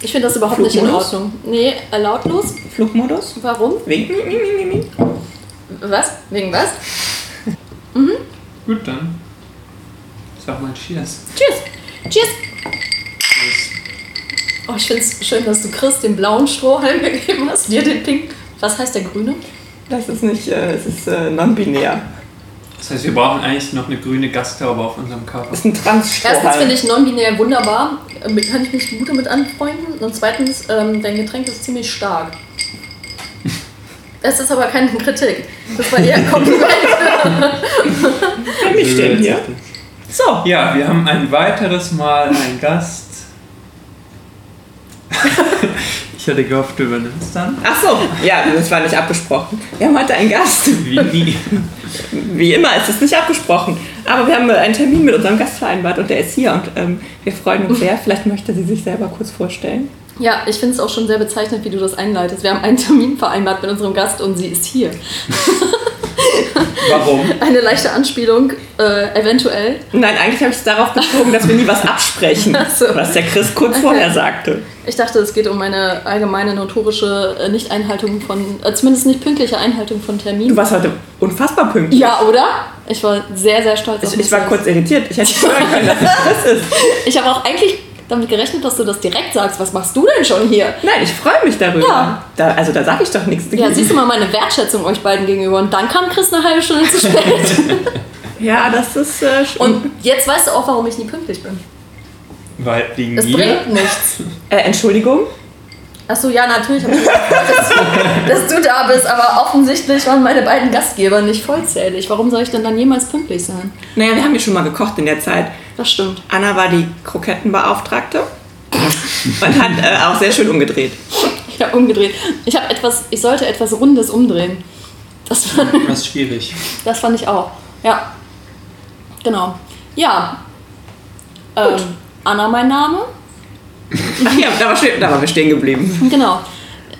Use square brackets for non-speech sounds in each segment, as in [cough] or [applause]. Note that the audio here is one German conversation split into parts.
Ich finde das überhaupt nicht in? Ordnung. Nee, äh, lautlos. Flugmodus? Warum? Wegen. mi, mi, mi. Was? Wegen was? [laughs] Gut, dann. Sag mal Cheers. Tschüss. Tschüss. Cheers. Oh, ich finde es schön, dass du Chris den blauen Strohhalm [laughs] gegeben hast, dir den pink. Was heißt der grüne? Das ist nicht, äh, es ist äh, non-binär. Das heißt, wir brauchen eigentlich noch eine grüne Gastaube auf unserem Cover. Das ist ein Trans-Strohhalm. Erstens finde ich non-binär wunderbar. Äh, Kann ich mich gut damit anfreunden. Und zweitens, ähm, dein Getränk ist ziemlich stark. Es ist aber keine Kritik. Das war eher ein Kompliment. Kann mich stehen hier. So. Ja, wir haben ein weiteres Mal einen Gast. [laughs] ich hatte gehofft, du übernimmst dann. Ach so, ja, das war nicht abgesprochen. Wir haben heute einen Gast. Wie nie. Wie immer ist es nicht abgesprochen. Aber wir haben einen Termin mit unserem Gast vereinbart und der ist hier und ähm, wir freuen uns sehr. Vielleicht möchte sie sich selber kurz vorstellen. Ja, ich finde es auch schon sehr bezeichnend, wie du das einleitest. Wir haben einen Termin vereinbart mit unserem Gast und sie ist hier. [laughs] [laughs] Warum? Eine leichte Anspielung, äh, eventuell. Nein, eigentlich habe ich es darauf bezogen, dass wir nie was absprechen. So. Was der Chris kurz vorher sagte. Ich dachte, es geht um eine allgemeine notorische äh, Nicht-Einhaltung von, äh, zumindest nicht pünktliche Einhaltung von Du Terminen. warst heute unfassbar pünktlich. Ja, oder? Ich war sehr, sehr stolz auf Ich, mich ich war kurz irritiert. Ich hätte nicht hören können, dass es Chris ist. [laughs] Ich habe auch eigentlich damit gerechnet, dass du das direkt sagst. Was machst du denn schon hier? Nein, ich freue mich darüber. Ja. Da, also da sage ich doch nichts Ja, siehst du mal meine Wertschätzung euch beiden gegenüber. Und dann kam Chris eine halbe Stunde zu spät. [laughs] Ja, das ist äh, schon. Und jetzt weißt du auch, warum ich nie pünktlich bin. Weil wegen Es mir. bringt nichts. Äh, Entschuldigung. Achso, ja, natürlich habe ich mich gefreut, dass, [laughs] dass du da bist, aber offensichtlich waren meine beiden Gastgeber nicht vollzählig. Warum soll ich denn dann jemals pünktlich sein? Naja, wir haben ja schon mal gekocht in der Zeit. Das stimmt. Anna war die Krokettenbeauftragte [laughs] und hat äh, auch sehr schön umgedreht. Ich habe umgedreht. Ich habe etwas, ich sollte etwas Rundes umdrehen. Das fand, Das ist schwierig. das fand ich auch. Ja. Genau. Ja. Ähm, Anna mein Name. Ach ja, da, war, stehen- da waren wir stehen geblieben. Genau.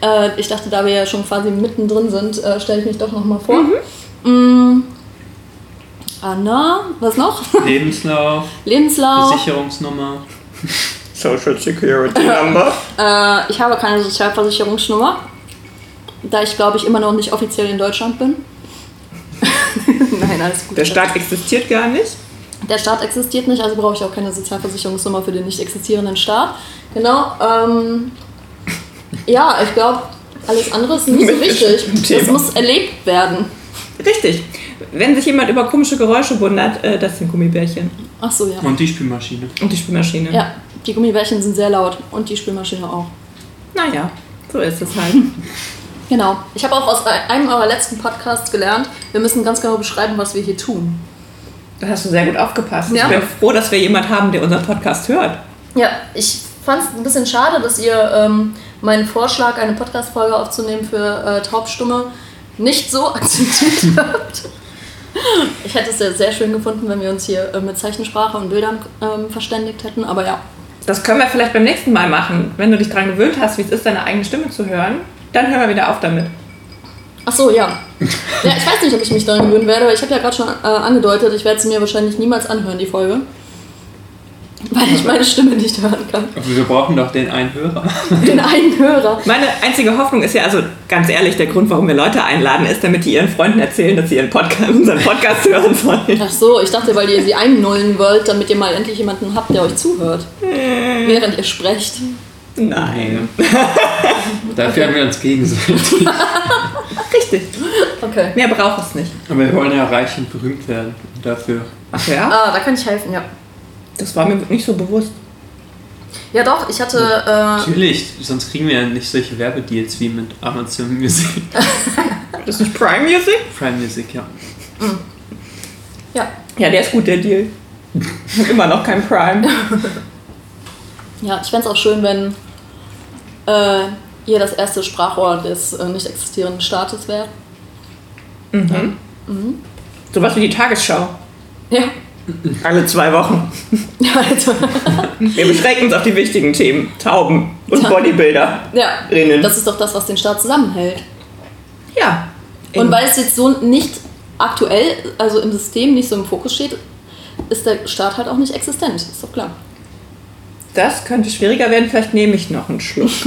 Äh, ich dachte, da wir ja schon quasi mittendrin sind, äh, stelle ich mich doch nochmal vor. Mm. Anna, was noch? Lebenslauf, [laughs] Lebenslauf. Versicherungsnummer. Social Security Number. [laughs] Äh, ich habe keine Sozialversicherungsnummer, da ich glaube ich immer noch nicht offiziell in Deutschland bin. [laughs] Nein, alles gut. Der Staat existiert gar nicht. Der Staat existiert nicht, also brauche ich auch keine Sozialversicherungsnummer für den nicht existierenden Staat. Genau. Ähm, ja, ich glaube, alles andere ist nicht so wichtig. Das muss erlebt werden. Richtig. Wenn sich jemand über komische Geräusche wundert, äh, das sind Gummibärchen. Ach so, ja. Und die Spülmaschine. Und die Spülmaschine. Ja, die Gummibärchen sind sehr laut und die Spülmaschine auch. Naja, so ist es halt. Genau. Ich habe auch aus einem eurer letzten Podcasts gelernt, wir müssen ganz genau beschreiben, was wir hier tun. Da hast du sehr gut aufgepasst. Ja. Ich bin froh, dass wir jemanden haben, der unseren Podcast hört. Ja, ich fand es ein bisschen schade, dass ihr ähm, meinen Vorschlag, eine Podcast-Folge aufzunehmen für äh, Taubstumme, nicht so [laughs] akzeptiert habt. Ich hätte es ja sehr schön gefunden, wenn wir uns hier äh, mit Zeichensprache und Bildern ähm, verständigt hätten, aber ja. Das können wir vielleicht beim nächsten Mal machen. Wenn du dich daran gewöhnt hast, wie es ist, deine eigene Stimme zu hören, dann hören wir wieder auf damit. Ach so, ja. Ja, ich weiß nicht, ob ich mich daran gewöhnen werde, aber ich habe ja gerade schon äh, angedeutet, ich werde es mir wahrscheinlich niemals anhören, die Folge. Weil ich meine Stimme nicht hören kann. Aber wir brauchen doch den einen Hörer. Den einen Hörer. Meine einzige Hoffnung ist ja, also ganz ehrlich, der Grund, warum wir Leute einladen, ist, damit die ihren Freunden erzählen, dass sie ihren Podcast, unseren Podcast [laughs] hören sollen. Ach so, ich dachte, weil ihr sie einnullen wollt, damit ihr mal endlich jemanden habt, der euch zuhört. Während ihr sprecht. Nein. [laughs] Dafür haben wir uns gegenseitig. [laughs] Richtig. Okay. Mehr braucht es nicht. Aber wir wollen ja reich und berühmt werden. Dafür. Ach ja? Ah, da kann ich helfen, ja. Das war mir nicht so bewusst. Ja doch, ich hatte, äh, Natürlich, sonst kriegen wir ja nicht solche Werbedeals wie mit Amazon Music. [laughs] Das ist nicht Prime Music? Prime Music, ja. ja, Ja, der ist gut, der Deal. Immer noch kein Prime. ja, ich fände es auch schön, wenn äh, ihr das erste Sprachrohr des äh, nicht existierenden Staates wärt. Mhm. Sowas wie die Tagesschau. Ja. Alle zwei Wochen. Ja, also, Wir beschränken uns auf die wichtigen Themen. Tauben und Ja. Bodybuilder. ja, Rinnen. das ist doch das, was den Staat zusammenhält. Ja. Und weil es jetzt so nicht aktuell, also im System nicht so im Fokus steht, ist der Staat halt auch nicht existent. Ist doch klar. Das könnte schwieriger werden. Vielleicht nehme ich noch einen Schluck. [laughs]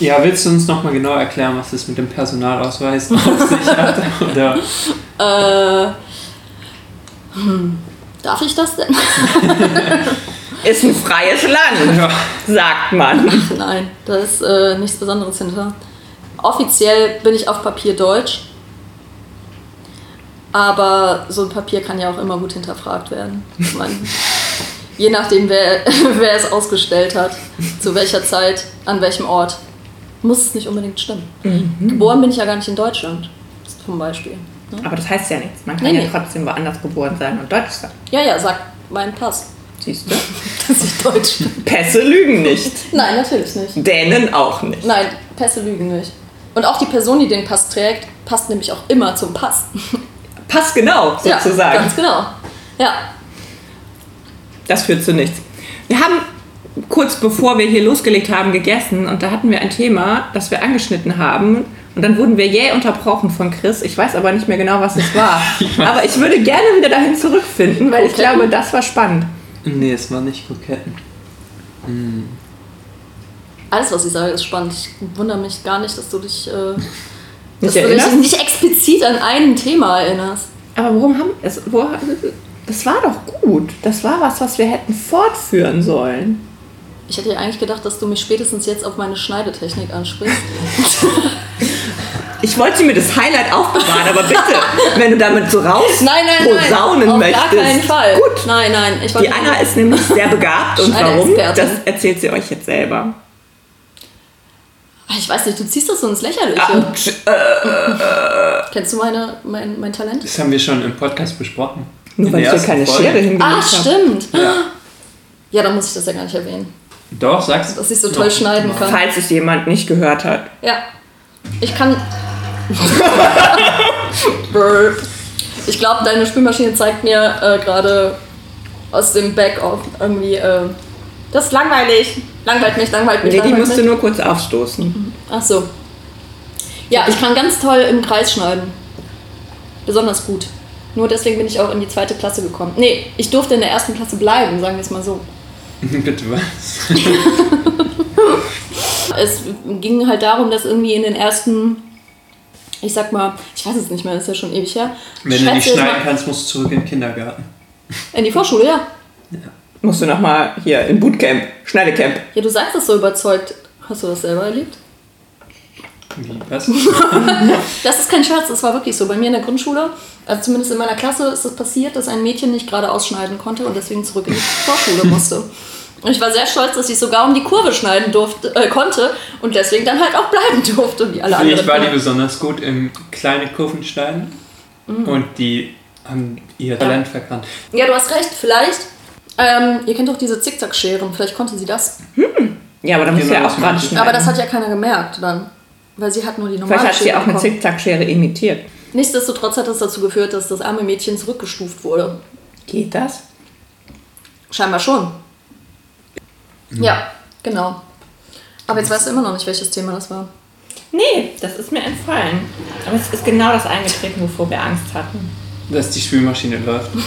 Ja, willst du uns nochmal genau erklären, was das mit dem Personalausweis auf sich hat? [laughs] Oder Äh, hm, darf ich das denn? [laughs] Ist ein freies Land, ja, sagt man. Nein, da ist äh, nichts Besonderes hinter. Offiziell bin ich auf Papier deutsch. Aber so ein Papier kann ja auch immer gut hinterfragt werden. Ich meine, je nachdem, wer, [laughs] wer es ausgestellt hat, zu welcher Zeit, an welchem Ort, muss es nicht unbedingt stimmen. Geboren bin ich ja gar nicht in Deutschland, zum Beispiel. Ne? Aber das heißt ja nichts. Man kann Nee, ja nee. trotzdem woanders geboren sein und deutsch sein. Ja, ja, sagt mein Pass, Siehst du? [laughs] dass ich deutsch bin. Pässe lügen nicht. Nein, natürlich nicht. Dänen auch nicht. Nein, Pässe lügen nicht. Und auch die Person, die den Pass trägt, passt nämlich auch immer zum Pass. Pass genau, Ja, sozusagen. ganz genau. Ja, Das führt zu nichts. Wir haben kurz bevor wir hier losgelegt haben gegessen und da hatten wir ein Thema, das wir angeschnitten haben. Und dann wurden wir jäh unterbrochen von Chris. Ich weiß aber nicht mehr genau, was es war. [laughs] aber ich würde gerne wieder dahin zurückfinden, weil ich glaube, das war spannend. nee, es war nicht Kroketten. alles, was ich sage, ist spannend. Ich wundere mich gar nicht, dass du dich, äh, [laughs] dass Nicht du dich nicht explizit an ein Thema erinnerst. Aber worum haben es? Wo, das war doch gut. Das war was, was wir hätten fortführen sollen. Ich hätte ja eigentlich gedacht, dass du mich spätestens jetzt auf meine Schneidetechnik ansprichst. Ich wollte mir das Highlight aufbewahren, aber bitte, wenn du damit so raus [laughs] Nein, nein, nein. posaunen auf möchtest. gar keinen Fall. Gut. Nein, nein. Ich Die Anna ist nämlich sehr begabt und warum, das erzählt sie euch jetzt selber. Ich weiß nicht, du ziehst das so ins Lächerliche. Ah, tsch, äh, Kennst du meine, mein, mein Talent? Das haben wir schon im Podcast besprochen. Nur In weil ich dir keine Folge. Schere hingelegt Ah, habe. stimmt. Ja. Ja, dann muss ich das ja gar nicht erwähnen. Doch, sagst Dass ich so toll schneiden kann. Falls es jemand nicht gehört hat. Ja. Ich kann. [laughs] Ich glaube, deine Spülmaschine zeigt mir äh, gerade aus dem Back-off irgendwie. Äh, das ist langweilig. Langweilt mich, langweilt mich. Nee, die langweilt musst du mich. nur kurz aufstoßen. Ach so. Ja, ich kann ganz toll im Kreis schneiden. Besonders gut. Nur deswegen bin ich auch in die zweite Klasse gekommen. Nee, ich durfte in der ersten Klasse bleiben, sagen wir es mal so. [laughs] Bitte was? [laughs] Es ging halt darum, dass irgendwie in den ersten, ich sag mal, ich weiß es nicht mehr, das ist ja schon ewig her. Wenn du Schätze nicht jetzt schneiden kannst, musst du zurück in den Kindergarten. In die Vorschule, ja. Musst du nochmal hier in Bootcamp, Schneidecamp. Ja, du sagst es so überzeugt. Hast du das selber erlebt? Wie, was? [laughs] Das ist kein Scherz, das war wirklich so. Bei mir in der Grundschule, also zumindest in meiner Klasse, ist es passiert, dass ein Mädchen nicht gerade ausschneiden konnte und deswegen zurück in die [laughs] Vorschule musste. Und ich war sehr stolz, dass ich sogar um die Kurve schneiden durfte, äh, konnte und deswegen dann halt auch bleiben [laughs] durfte, wie alle anderen. Vielleicht war die besonders gut im kleine Kurven schneiden Mhm. und die haben ihr Talent verkannt. Ja, du hast recht, vielleicht. Ähm, ihr kennt doch diese Zickzackscheren, vielleicht konnte sie das. Ja, aber da Genau, ja auch das ich. schneiden. Aber das hat ja keiner gemerkt dann. Weil sie hat nur die normale Vielleicht hat sie auch eine bekommen. Zickzackschere imitiert. Nichtsdestotrotz hat das dazu geführt, dass das arme Mädchen zurückgestuft wurde. Geht das? Scheinbar schon. Ja, genau. Aber jetzt weißt du immer noch nicht, welches Thema das war. Nee, das ist mir entfallen. Aber es ist genau das eingetreten, wovor wir Angst hatten. Dass die Spülmaschine läuft. [laughs]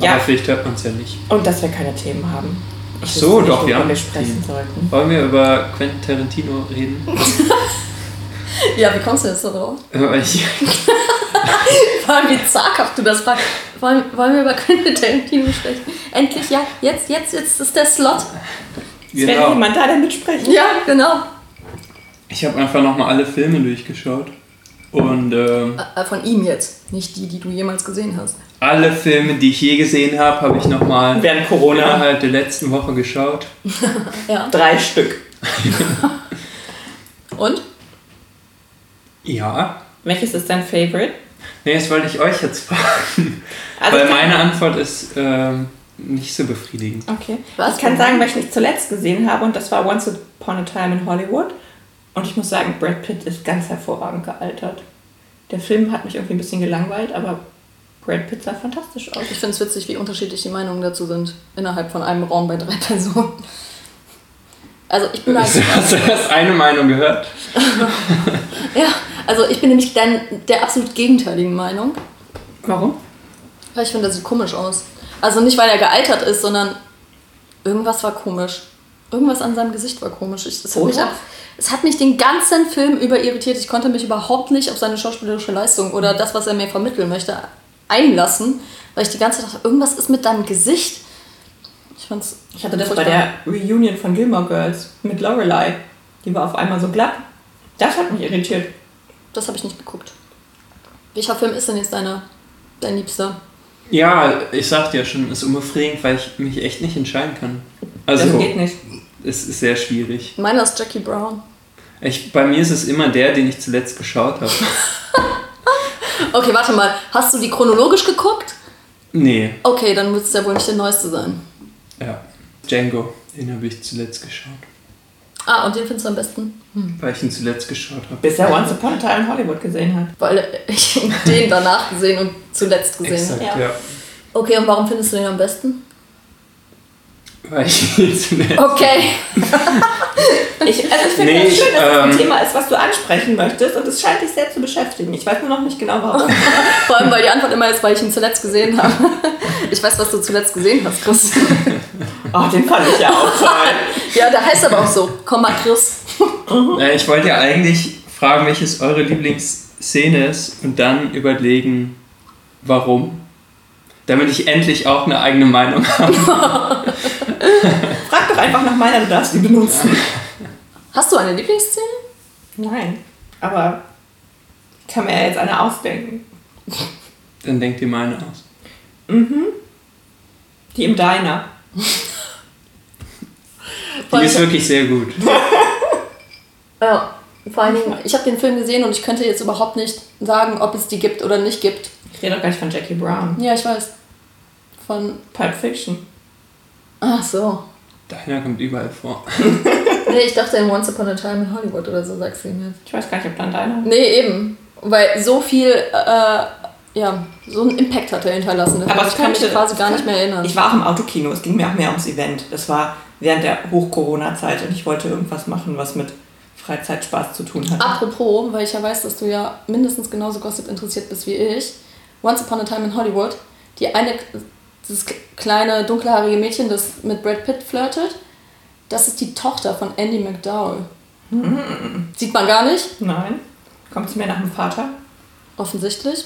Ja. Aber vielleicht hört man es ja nicht. Und dass wir keine Themen haben. Ich Ach so, wüsste nicht, doch, wir haben sprechen sollten. Wollen wir über Quentin Tarantino reden? [laughs] Ja, wie kommst du jetzt da drauf? Weil ich, [laughs] Vor allem, wie zaghaft du das fragst. Wollen, wollen wir über Quentin Tarantino sprechen? Endlich, ja, jetzt, jetzt, jetzt ist der Slot. Es genau. jemand da, der mitsprechen. Ja, genau. ich habe einfach nochmal alle Filme durchgeschaut. Und ähm, Äh, von ihm jetzt, nicht die, die du jemals gesehen hast. alle Filme, die ich je gesehen habe, habe ich nochmal Während Corona. innerhalb der letzten Woche geschaut. [laughs] Ja. Drei Stück. [laughs] Und? Ja. Welches ist dein Favorite? Nee, das wollte ich euch jetzt fragen. [laughs] Also Weil meine Antwort ist ähm, nicht so befriedigend. Okay. Was? Ich kann sagen, welchen ich zuletzt gesehen habe und das war Once Upon a Time in Hollywood. Und ich muss sagen, Brad Pitt ist ganz hervorragend gealtert. Der Film hat mich irgendwie ein bisschen gelangweilt, aber Brad Pitt sah fantastisch aus. Ich finde es witzig, wie unterschiedlich die Meinungen dazu sind. Innerhalb von einem Raum bei drei [laughs] Personen. Also ich bin du halt, hast du erst eine Meinung gehört? [laughs] ja, also ich bin nämlich dann der absolut gegenteiligen Meinung. Warum? Weil ich finde, das sieht komisch aus. Also nicht, weil er gealtert ist, sondern Irgendwas war komisch. Irgendwas an seinem Gesicht war komisch. Ich, es, hat mich, es hat mich den ganzen Film über irritiert. Ich konnte mich überhaupt nicht auf seine schauspielerische Leistung oder das, was er mir vermitteln möchte, einlassen, weil ich die ganze Zeit dachte, irgendwas ist mit deinem Gesicht. Ich fand's. Ich hatte das bei der Reunion von Gilmore Girls mit Lorelei. Die war auf einmal so glatt. Das hat mich irritiert. Das habe ich nicht geguckt. Welcher Film ist denn jetzt deiner, dein Liebster? Ja, ich sagte ja schon, es ist unbefriedigend, weil ich mich echt nicht entscheiden kann. Also, das geht nicht. es ist sehr schwierig. Meiner ist Jackie Brown. Ich, bei mir ist es immer der, den ich zuletzt geschaut habe. [laughs] Okay, warte mal. Hast du die chronologisch geguckt? Nee, Okay, dann wird es ja wohl nicht der neueste sein. Ja. Django, den habe ich zuletzt geschaut. Ah, und den findest du am besten? Weil ich ihn zuletzt geschaut habe. Bis er Once Upon a Time in Hollywood gesehen hat. Weil ich den danach gesehen und zuletzt gesehen habe. ja. ja. Okay, und warum findest du den am besten? Weil ich ihn zuletzt. Okay. [laughs] Ich, also ich finde Nee, es schön, dass es ein ähm, Thema ist, was du ansprechen möchtest und es scheint dich sehr zu beschäftigen. Ich weiß nur noch nicht genau warum. [laughs] Vor allem, weil die Antwort immer ist, weil ich ihn zuletzt gesehen habe. Ich weiß, was du zuletzt gesehen hast, Chris. Oh, den fand ich ja auch toll. [laughs] Ja, der heißt aber auch so. Komm mal, Chris. Äh, ich wollte ja eigentlich fragen, welches eure Lieblingsszene ist und dann überlegen, warum. Damit ich endlich auch eine eigene Meinung habe. [laughs] Frag doch einfach nach meiner, du darfst die benutzen. Hast du eine Lieblingsszene? Nein, aber ich kann mir ja jetzt eine ausdenken. Dann denkt ihr meine aus. Die im Diner. Die ist wirklich sehr gut. [laughs] Ja, vor allen Dingen, ich habe den Film gesehen und ich könnte jetzt überhaupt nicht sagen, ob es die gibt oder nicht gibt. Ich rede doch gar nicht von Jackie Brown. Ja, ich weiß. Von. Pulp Fiction. Ach so. Deiner kommt überall vor. [laughs] Nee, ich dachte in Once Upon a Time in Hollywood oder so, sagst du ihm jetzt. Ich weiß gar nicht, ob dann Diner. Nee, eben. Weil so viel, äh, ja, so einen Impact hat er hinterlassen. Aber ich kann mich quasi gar nicht mehr erinnern. Ich war auch im Autokino, es ging mir auch mehr ums Event. Das war während der Hoch-Corona-Zeit und ich wollte irgendwas machen, was mit Freizeitspaß zu tun hat. Apropos, weil ich ja weiß, dass du ja mindestens genauso Gossip interessiert bist wie ich. Once Upon a Time in Hollywood, die eine, dieses kleine dunkelhaarige Mädchen, das mit Brad Pitt flirtet, das ist die Tochter von Andy McDowell. Sieht man gar nicht, Nein. Kommt sie mir nach dem Vater? offensichtlich.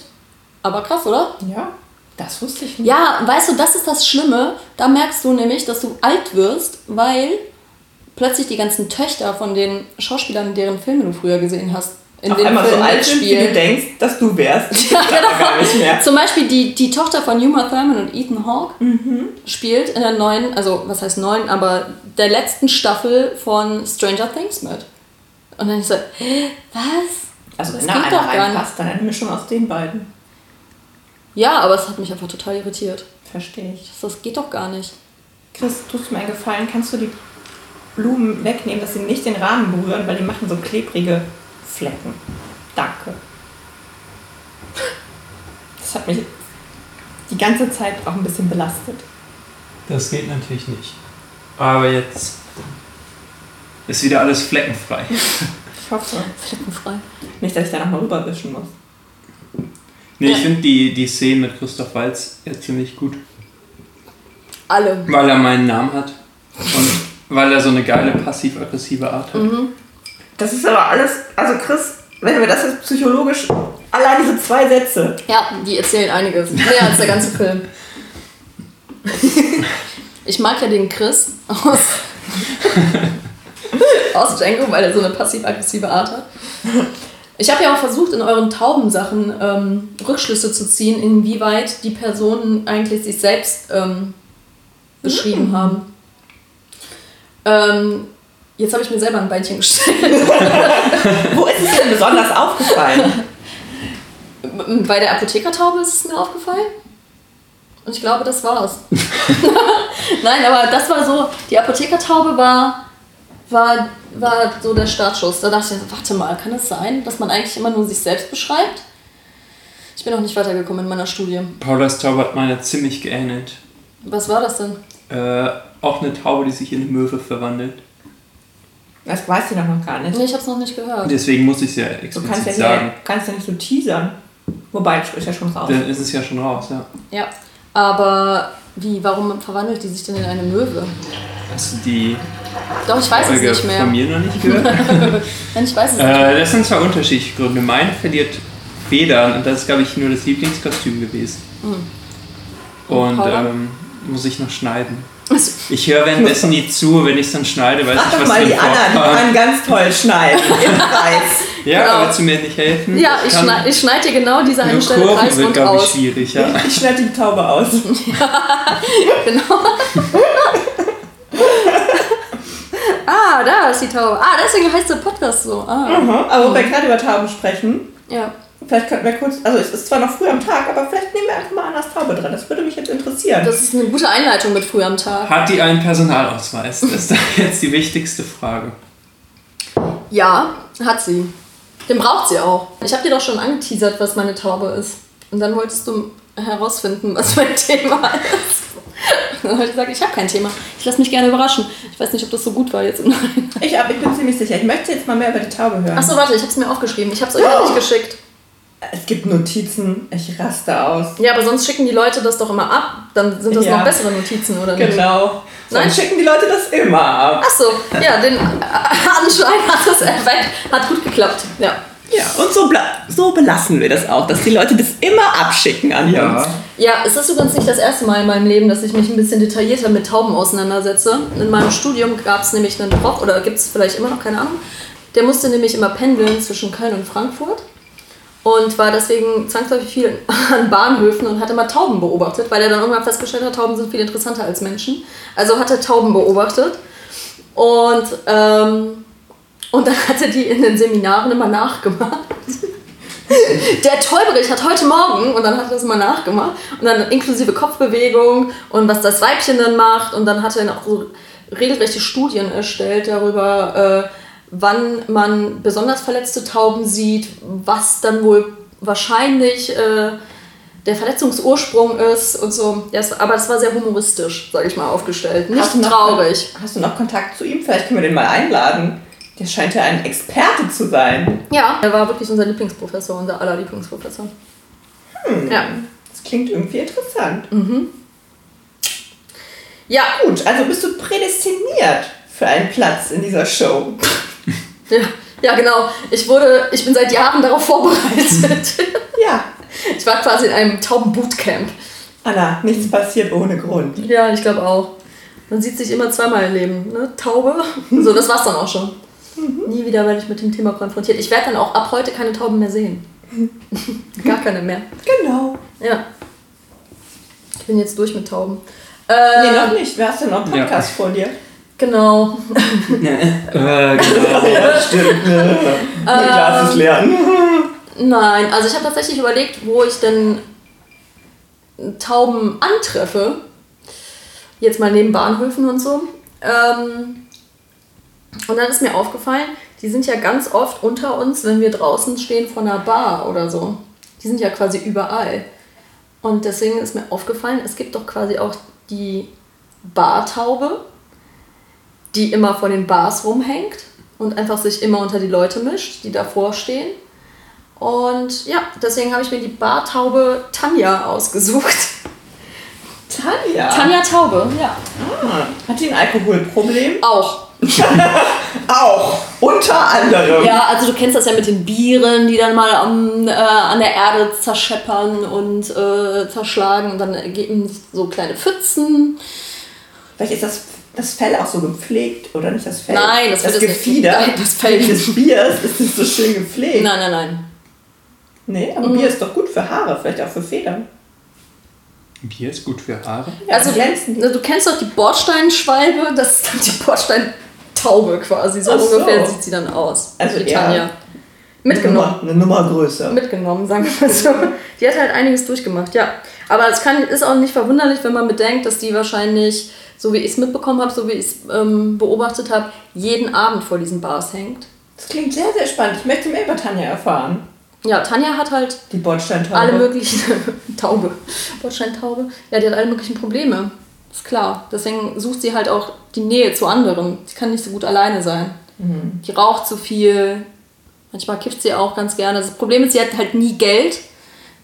Aber krass, oder? Ja. Das wusste ich nicht. Ja, weißt du, das ist das Schlimme. Da merkst du nämlich, dass du alt wirst, weil plötzlich die ganzen Töchter von den Schauspielern, deren Filme du früher gesehen hast, in Auf den einmal so Filmen alt sind, wie du denkst, dass du wärst. [laughs] Ja, Aber gar nicht mehr. Zum Beispiel die, die Tochter von Uma Thurman und Ethan Hawke spielt in der neuen, also was heißt neuen, aber der letzten Staffel von Stranger Things mit. Und dann ich so, was? Also Das wenn da geht einer doch gar nicht. reinpasst, dann eine Mischung aus den beiden. Ja, aber es hat mich einfach total irritiert. Verstehe ich. Das, das geht doch gar nicht. Chris, tust du mir einen Gefallen? Kannst du die Blumen wegnehmen, dass sie nicht den Rahmen berühren, weil die machen so klebrige Flecken. Danke. Das hat mich die ganze Zeit auch ein bisschen belastet. Das geht natürlich nicht. Aber jetzt ist wieder alles fleckenfrei. Ich hoffe Fleckenfrei. nicht, dass ich da nochmal rüberwischen muss. Nee, ich Ja. finde die, die Szene mit Christoph Waltz ja ziemlich gut. Alle. Weil er meinen Namen hat. Und weil er so eine geile passiv-aggressive Art hat. Das ist aber alles, also Chris, wenn wir das jetzt psychologisch, allein diese zwei Sätze, Ja, die erzählen einiges. Mehr als der ganze Film. [laughs] Ich mag ja den Chris aus, [laughs] aus Django, weil er so eine passiv-aggressive Art hat. Ich habe ja auch versucht, in euren Taubensachen ähm, Rückschlüsse zu ziehen, inwieweit die Personen eigentlich sich selbst ähm, beschrieben haben. Ähm, jetzt habe ich mir selber ein Beinchen gestellt. [laughs] wo ist es denn besonders aufgefallen? Bei der Apothekertaube ist es mir aufgefallen. Und ich glaube, das war's. [laughs] Nein, aber das war so, die Apothekertaube war, war, war so der Startschuss. Da dachte ich, warte mal, kann es sein, dass man eigentlich immer nur sich selbst beschreibt? Ich bin noch nicht weitergekommen in meiner Studie. Paulas Taube hat meiner ziemlich geähnelt. Was war das denn? Äh, auch eine Taube, die sich in eine Möwe verwandelt. Das weiß ich doch noch gar nicht. Nee, ich hab's noch nicht gehört. Deswegen muss ich es ja Du kannst explizit ja, sagen. hier, kannst ja nicht so teasern. Wobei, das ist ja schon raus. Dann ist es ja schon raus, ja. Ja, aber Wie, warum verwandelt die sich denn in eine Möwe? Hast du die Doch, ich weiß Folge es nicht mehr. von mir noch nicht gehört? [laughs] Nein, ich weiß es nicht mehr. äh, das sind zwei unterschiedliche Gründe. Meine verliert Federn und das ist, glaube ich, nur das Lieblingskostüm gewesen. Und Paula? ähm, muss ich noch schneiden. Also, Ich höre währenddessen nie zu, wenn ich es dann schneide, weiß Frag ich, was mal die Anna, die kann ganz toll schneiden. Im [laughs] Kreis. Ja, Genau. willst du mir nicht helfen? ja, ich, Kann- schneid, ich schneide dir genau diese eine Stelle Kurven wird, kreisrund glaube ich, schwierig, ja. [laughs] Ich schneide die Taube aus. [laughs] Genau. ah, da ist die Taube. Ah, deswegen heißt der Podcast so. Ah, Aber wo wir gerade über Tauben sprechen, ja. Vielleicht könnten wir kurz, also es ist zwar noch früh am Tag, aber vielleicht nehmen wir einfach mal Annas Taube dran. Das würde mich jetzt interessieren. Das ist eine gute Einleitung mit früh am Tag. Hat die einen Personalausweis? Das ist doch jetzt die wichtigste Frage. Ja, hat sie. Den braucht sie auch. Ich habe dir doch schon angeteasert, was meine Taube ist. Und dann wolltest du herausfinden, was mein [laughs] Thema ist. Und dann habe ich gesagt, ich habe kein Thema. Ich lasse mich gerne überraschen. Ich weiß nicht, ob das so gut war jetzt im Nachhinein. ich, aber ich bin ziemlich sicher. Ich möchte jetzt mal mehr über die Taube hören. Achso, warte, ich habe es mir aufgeschrieben. Ich habe es euch auch nicht geschickt. Es gibt Notizen. Ich raste aus. Ja, aber sonst schicken die Leute das doch immer ab. Dann sind das Ja. noch bessere Notizen, oder nicht? Genau. Nein. Dann schicken die Leute das immer ab. Achso, ja, den Anschein hat das erweckt. Hat gut geklappt. Ja. Ja, und so, so belassen wir das auch, dass die Leute das immer abschicken an uns. Ja. Ja, es ist übrigens nicht das erste Mal in meinem Leben, dass ich mich ein bisschen detaillierter mit Tauben auseinandersetze. In meinem Studium gab es nämlich einen Prof, oder gibt es vielleicht immer noch, keine Ahnung. Der musste nämlich immer pendeln zwischen Köln und Frankfurt und war deswegen zwangsläufig viel an Bahnhöfen und hat immer Tauben beobachtet, weil er dann irgendwann festgestellt hat, Tauben sind viel interessanter als Menschen. Also hat er Tauben beobachtet und, ähm, und dann hat er die in den Seminaren immer nachgemacht. [laughs] Der Täuberich hat heute Morgen und dann hat er das immer nachgemacht und dann inklusive Kopfbewegung und was das Weibchen dann macht und dann hat er noch so regelrechte Studien erstellt darüber, äh, wann man besonders verletzte Tauben sieht, was dann wohl wahrscheinlich äh, der Verletzungsursprung ist und so. Ja, es- aber es war sehr humoristisch, sage ich mal, aufgestellt. Nicht Hast du noch- traurig. Hast du noch Kontakt zu ihm? Vielleicht können wir den mal einladen. Der scheint ja ein Experte zu sein. Ja, er war wirklich unser Lieblingsprofessor, unser aller Lieblingsprofessor. Ja. Das klingt irgendwie interessant. Ja, Gut, also bist du prädestiniert für einen Platz in dieser Show. [laughs] Ja, ja, genau. Ich wurde, ich bin seit Jahren darauf vorbereitet. [laughs] Ja. Ich war quasi in einem Tauben-Bootcamp. Anna, nichts passiert ohne Grund. Ja, ich glaube auch. Man sieht sich immer zweimal im Leben. Ne? Taube. So, das war's dann auch schon. Nie wieder werde ich mit dem Thema konfrontiert. Ich werde dann auch ab heute keine Tauben mehr sehen. [laughs] Gar keine mehr. Genau. Ja. Ich bin jetzt durch mit Tauben. Nee, Äh, noch nicht. Du hast ja noch einen Podcast vor dir. Genau. [laughs] Äh, genau. Ja, [laughs] stimmt. Mein Glas ist leer. Nein, also ich habe tatsächlich überlegt, wo ich denn Tauben antreffe. Jetzt mal neben Bahnhöfen und so. Ähm, und dann ist mir aufgefallen, die sind ja ganz oft unter uns, wenn wir draußen stehen vor einer Bar oder so. Die sind ja quasi überall. Und deswegen ist mir aufgefallen, es gibt doch quasi auch die Bartaube, die immer vor den Bars rumhängt und einfach sich immer unter die Leute mischt, die davor stehen. Und ja, deswegen habe ich mir die Bartaube Tanja ausgesucht. Tanja. Tanja Taube, ja. Ah, hat die ein Alkoholproblem? Auch. [laughs] Auch. Unter anderem. Ja, also du kennst das ja mit den Bieren, die dann mal am, äh, an der Erde zerscheppern und äh, zerschlagen und dann ergeben sich so kleine Pfützen. Vielleicht ist das, das Fell auch so gepflegt, oder nicht das Fell? Nein, das das Fell ist nicht- Gefieder [laughs] Nein, das Fell ist- [laughs] des Biers ist nicht so schön gepflegt. Nein, nein, nein. Nee, aber Bier ist doch gut für Haare, vielleicht auch für Federn. Bier ist gut für Haare. Ja, also glänzen du kennst doch die Bordsteinschwalbe, das ist dann die Bordsteintaube quasi. So so. ungefähr sieht sie dann aus. Also die eher Tanja. Eine Mitgenommen. Nummer, eine Nummer größer. mitgenommen, sagen wir mal so. Die hat halt einiges durchgemacht, ja. Aber es kann, ist auch nicht verwunderlich, wenn man bedenkt, dass die wahrscheinlich, so wie ich es mitbekommen habe, so wie ich es ähm, beobachtet habe, jeden Abend vor diesen Bars hängt. Das klingt sehr, sehr spannend. Ich möchte mehr über Tanja erfahren. Ja, Tanja hat halt Die Bordsteintaube. alle möglichen [laughs] Taube, Bordsteintaube. Ja, die hat alle möglichen Probleme. Ist klar. Deswegen sucht sie halt auch die Nähe zu anderen. Sie kann nicht so gut alleine sein. Die raucht zu viel. Manchmal kifft sie auch ganz gerne. Das Problem ist, sie hat halt nie Geld.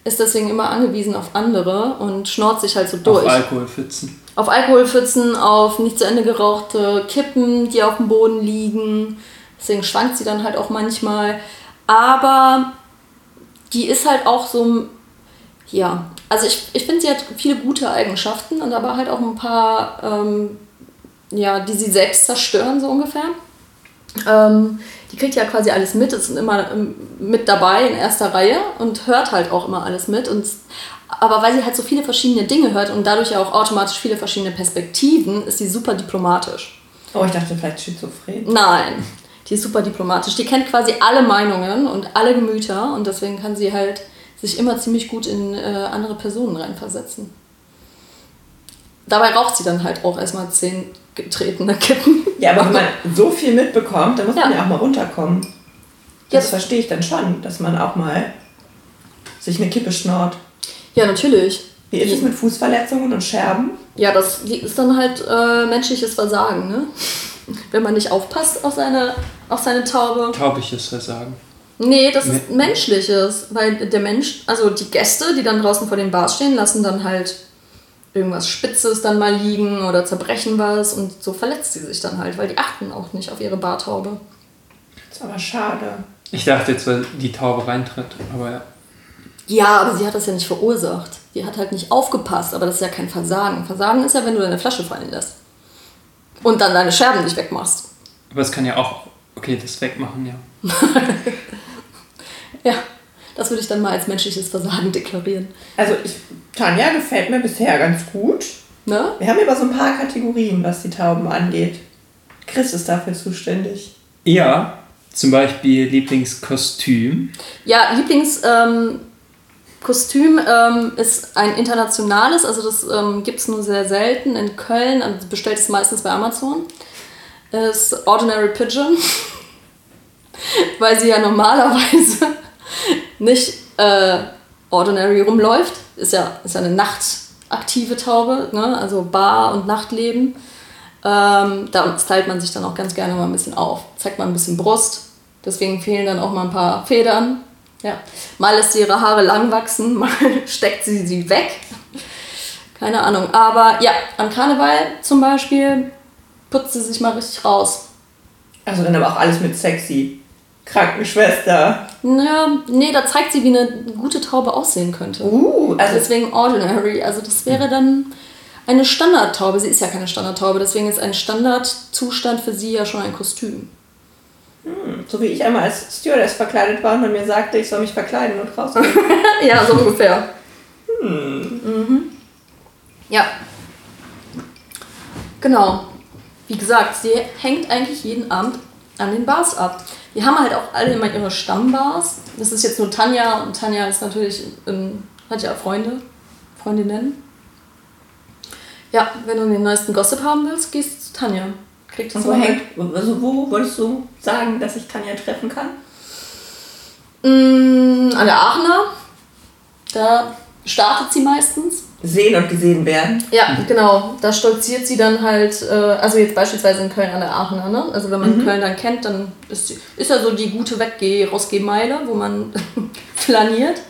ist deswegen immer angewiesen auf andere und schnort sich halt so durch. Auf Alkoholpfützen. Auf Alkoholpfützen, auf nicht zu Ende gerauchte Kippen, die auf dem Boden liegen. Deswegen schwankt sie dann halt auch manchmal. Aber die ist halt auch so, ja, also ich, ich finde, sie hat viele gute Eigenschaften und aber halt auch ein paar, ähm, ja, die sie selbst zerstören, so ungefähr. Ähm, die kriegt ja quasi alles mit, ist immer ähm, mit dabei in erster Reihe und hört halt auch immer alles mit. Und, aber weil sie halt so viele verschiedene Dinge hört und dadurch ja auch automatisch viele verschiedene Perspektiven, ist sie super diplomatisch. Oh, ich dachte vielleicht schizophren. Nein, die ist super diplomatisch. Die kennt quasi alle Meinungen und alle Gemüter und deswegen kann sie halt sich immer ziemlich gut in äh, andere Personen reinversetzen. Dabei raucht sie dann halt auch erstmal zehn getretene Kippen. Ja, aber wenn man so viel mitbekommt, dann muss man Ja. ja auch mal runterkommen. Das Ja. verstehe ich dann schon, dass man auch mal sich eine Kippe schnort. Ja, natürlich. Wie ist es mit Fußverletzungen und Scherben? Ja, das ist dann halt äh, menschliches Versagen, ne? [laughs] Wenn man nicht aufpasst auf seine, auf seine Taube. Taubiges Versagen. Nee, das ist menschliches, weil der Mensch, also die Gäste, die dann draußen vor den Bars stehen, lassen dann halt irgendwas Spitzes dann mal liegen oder zerbrechen was und so verletzt sie sich dann halt, weil die achten auch nicht auf ihre Bartaube. Das ist aber schade. Ich dachte jetzt, weil die Taube reintritt, aber ja. Ja, aber sie hat das ja nicht verursacht. Die hat halt nicht aufgepasst, aber das ist ja kein Versagen. Versagen ist ja, wenn du deine Flasche fallen lässt. Und dann deine Scherben nicht wegmachst. Aber es kann ja auch, okay, das wegmachen, ja. [laughs] Ja, das würde ich dann mal als menschliches Versagen deklarieren. Also ich, Tanja gefällt mir bisher ganz gut. Ne? Wir haben aber so ein paar Kategorien, was die Tauben angeht. Chris ist dafür zuständig. Ja, zum Beispiel Lieblingskostüm. Ja, Lieblingskostüm Kostüm, ähm, ist ein internationales, also das ähm, gibt es nur sehr selten in Köln, also bestellt es meistens bei Amazon. Ist Ordinary Pigeon, [laughs] weil sie ja normalerweise [laughs] nicht äh, ordinary rumläuft. Ist ja, ist ja eine nachtaktive Taube, ne? also Bar- und Nachtleben. Ähm, da stylt man sich dann auch ganz gerne mal ein bisschen auf. Zeigt mal ein bisschen Brust. Deswegen fehlen dann auch mal ein paar Federn. Ja. Mal lässt sie ihre Haare lang wachsen, [laughs] mal steckt sie sie weg. Keine Ahnung. Aber ja, an Karneval zum Beispiel putzt sie sich mal richtig raus. Also dann aber auch alles mit sexy. Krankenschwester. Naja, nee, da zeigt sie, wie eine gute Taube aussehen könnte. Uh, also Deswegen ordinary. Also das wäre dann eine Standardtaube. Sie ist ja keine Standardtaube, deswegen ist ein Standardzustand für sie ja schon ein Kostüm. So wie ich einmal als Stewardess verkleidet war und man mir sagte, ich soll mich verkleiden und rausgehen. [laughs] ja, so ungefähr. Mhm. Ja. Genau. Wie gesagt, sie hängt eigentlich jeden Abend an den Bars ab. Die haben halt auch alle immer ihre Stammbars. Das ist jetzt nur Tanja und Tanja ist natürlich, ähm, hat ja Freunde, Freundinnen. Ja, wenn du den neuesten Gossip haben willst, gehst du zu Tanja. Kriegt das wo hängt, also wo wolltest du sagen, dass ich Tanja treffen kann? Mm, an der Aachener. Da startet sie meistens. Sehen und gesehen werden. Ja, genau. Da stolziert sie dann halt, äh, also jetzt beispielsweise in Köln an der Aachener, ne? Also wenn man Köln dann kennt, dann ist, sie- ist ja so die gute Weggeh rausgeh-Meile, wo man [laughs] flaniert.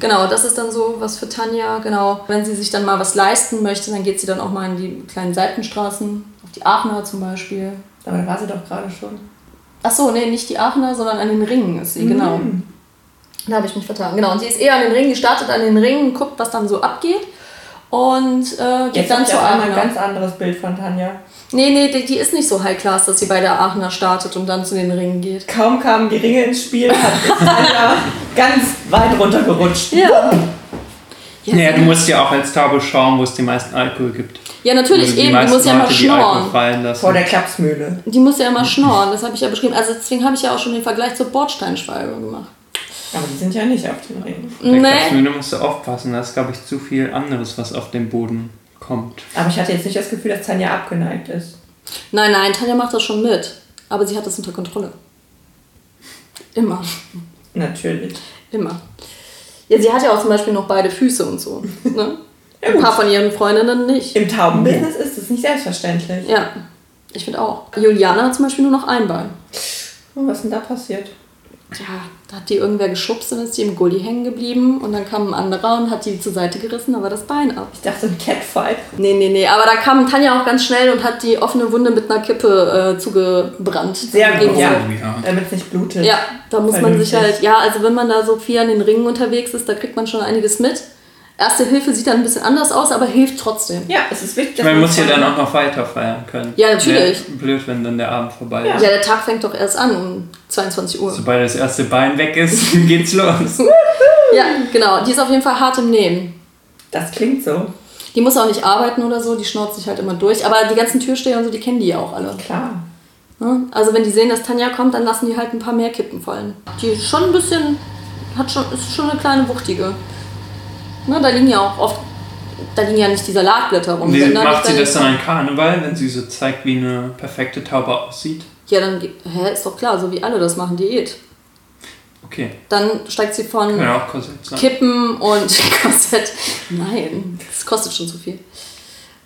Genau, das ist dann so was für Tanja. Genau, wenn sie sich dann mal was leisten möchte, dann geht sie dann auch mal in die kleinen Seitenstraßen, auf die Aachener zum Beispiel. Aber da war sie doch gerade schon. Ach so, nee, nicht die Aachener, sondern an den Ringen ist sie, genau. Da habe ich mich vertan. Genau, und die ist eher an den Ringen, die startet an den Ringen, guckt, was dann so abgeht und äh, geht Jetzt dann zur einmal ein Aachener. ganz anderes Bild von Tanja. Nee, nee, die, die ist nicht so high class, dass sie bei der Aachener startet und dann zu den Ringen geht. Kaum kamen die Ringe ins Spiel, hat [laughs] Tanja ganz weit runtergerutscht. Ja. Ja, Naja, du musst ja auch als Taube schauen, wo es die meisten Alkohol gibt. ja natürlich, Also eben, die muss ja mal Alkohol schnorren. Vor der Klapsmühle. Die muss ja immer schnorren, das habe ich ja beschrieben. Also deswegen habe ich ja auch schon den Vergleich zur Bordsteinschwalbe gemacht. Aber die sind ja nicht auf den Ringen. Der Nee. Klapsmühle musst du aufpassen, da ist, glaube ich, zu viel anderes, was auf den Boden kommt. Aber ich hatte jetzt nicht das Gefühl, dass Tanja abgeneigt ist. Nein, nein, Tanja macht das schon mit. Aber sie hat das unter Kontrolle. Immer. Natürlich. Immer. Ja, sie hat ja auch zum Beispiel noch beide Füße und so. [laughs] Ne? Ja, Ein paar von ihren Freundinnen nicht. Im Taubenbusiness ist es nicht selbstverständlich. Ja, ich finde auch. Juliana hat zum Beispiel nur noch ein Bein. Oh, was ist denn da passiert? Ja, da hat die irgendwer geschubst und ist die im Gully hängen geblieben und dann kam ein anderer und hat die zur Seite gerissen, da war das Bein ab. Ich dachte, ein Catfight. Nee, nee, nee, aber da kam Tanja auch ganz schnell und hat die offene Wunde mit einer Kippe äh, zugebrannt. Sehr Gegen gut, ja. Ja. Damit es nicht blutet. Ja, da muss man sich halt, ja, also wenn man da so viel an den Ringen unterwegs ist, da kriegt man schon einiges mit. Erste Hilfe sieht dann ein bisschen anders aus, aber hilft trotzdem. Ja, es ist wichtig, man muss ja dann auch noch weiter feiern können. Ja, natürlich. Wäre blöd, wenn dann der Abend vorbei Ja. ist. Ja, der Tag fängt doch erst an um 22 Uhr. Sobald das erste Bein weg ist, [laughs] geht's los. Ja, genau. Die ist auf jeden Fall hart im Nehmen. Das klingt so. Die muss auch nicht arbeiten oder so, die schnauzt sich halt immer durch. Aber die ganzen Türsteher und so, die kennen die ja auch alle. Klar. Ne? Also wenn die sehen, dass Tanja kommt, dann lassen die halt ein paar mehr Kippen fallen. Die ist schon ein bisschen, hat schon, ist schon eine kleine wuchtige. Ne, da liegen ja auch oft, da liegen ja nicht die Salatblätter rum. Wie macht sie das dann an Karneval, wenn sie so zeigt, wie eine perfekte Taube aussieht? Ja, dann, hä, ist doch klar, so wie alle das machen, Diät. Okay, Dann steigt sie von ja. Kippen und [laughs] Korsett. Nein, das kostet schon zu viel.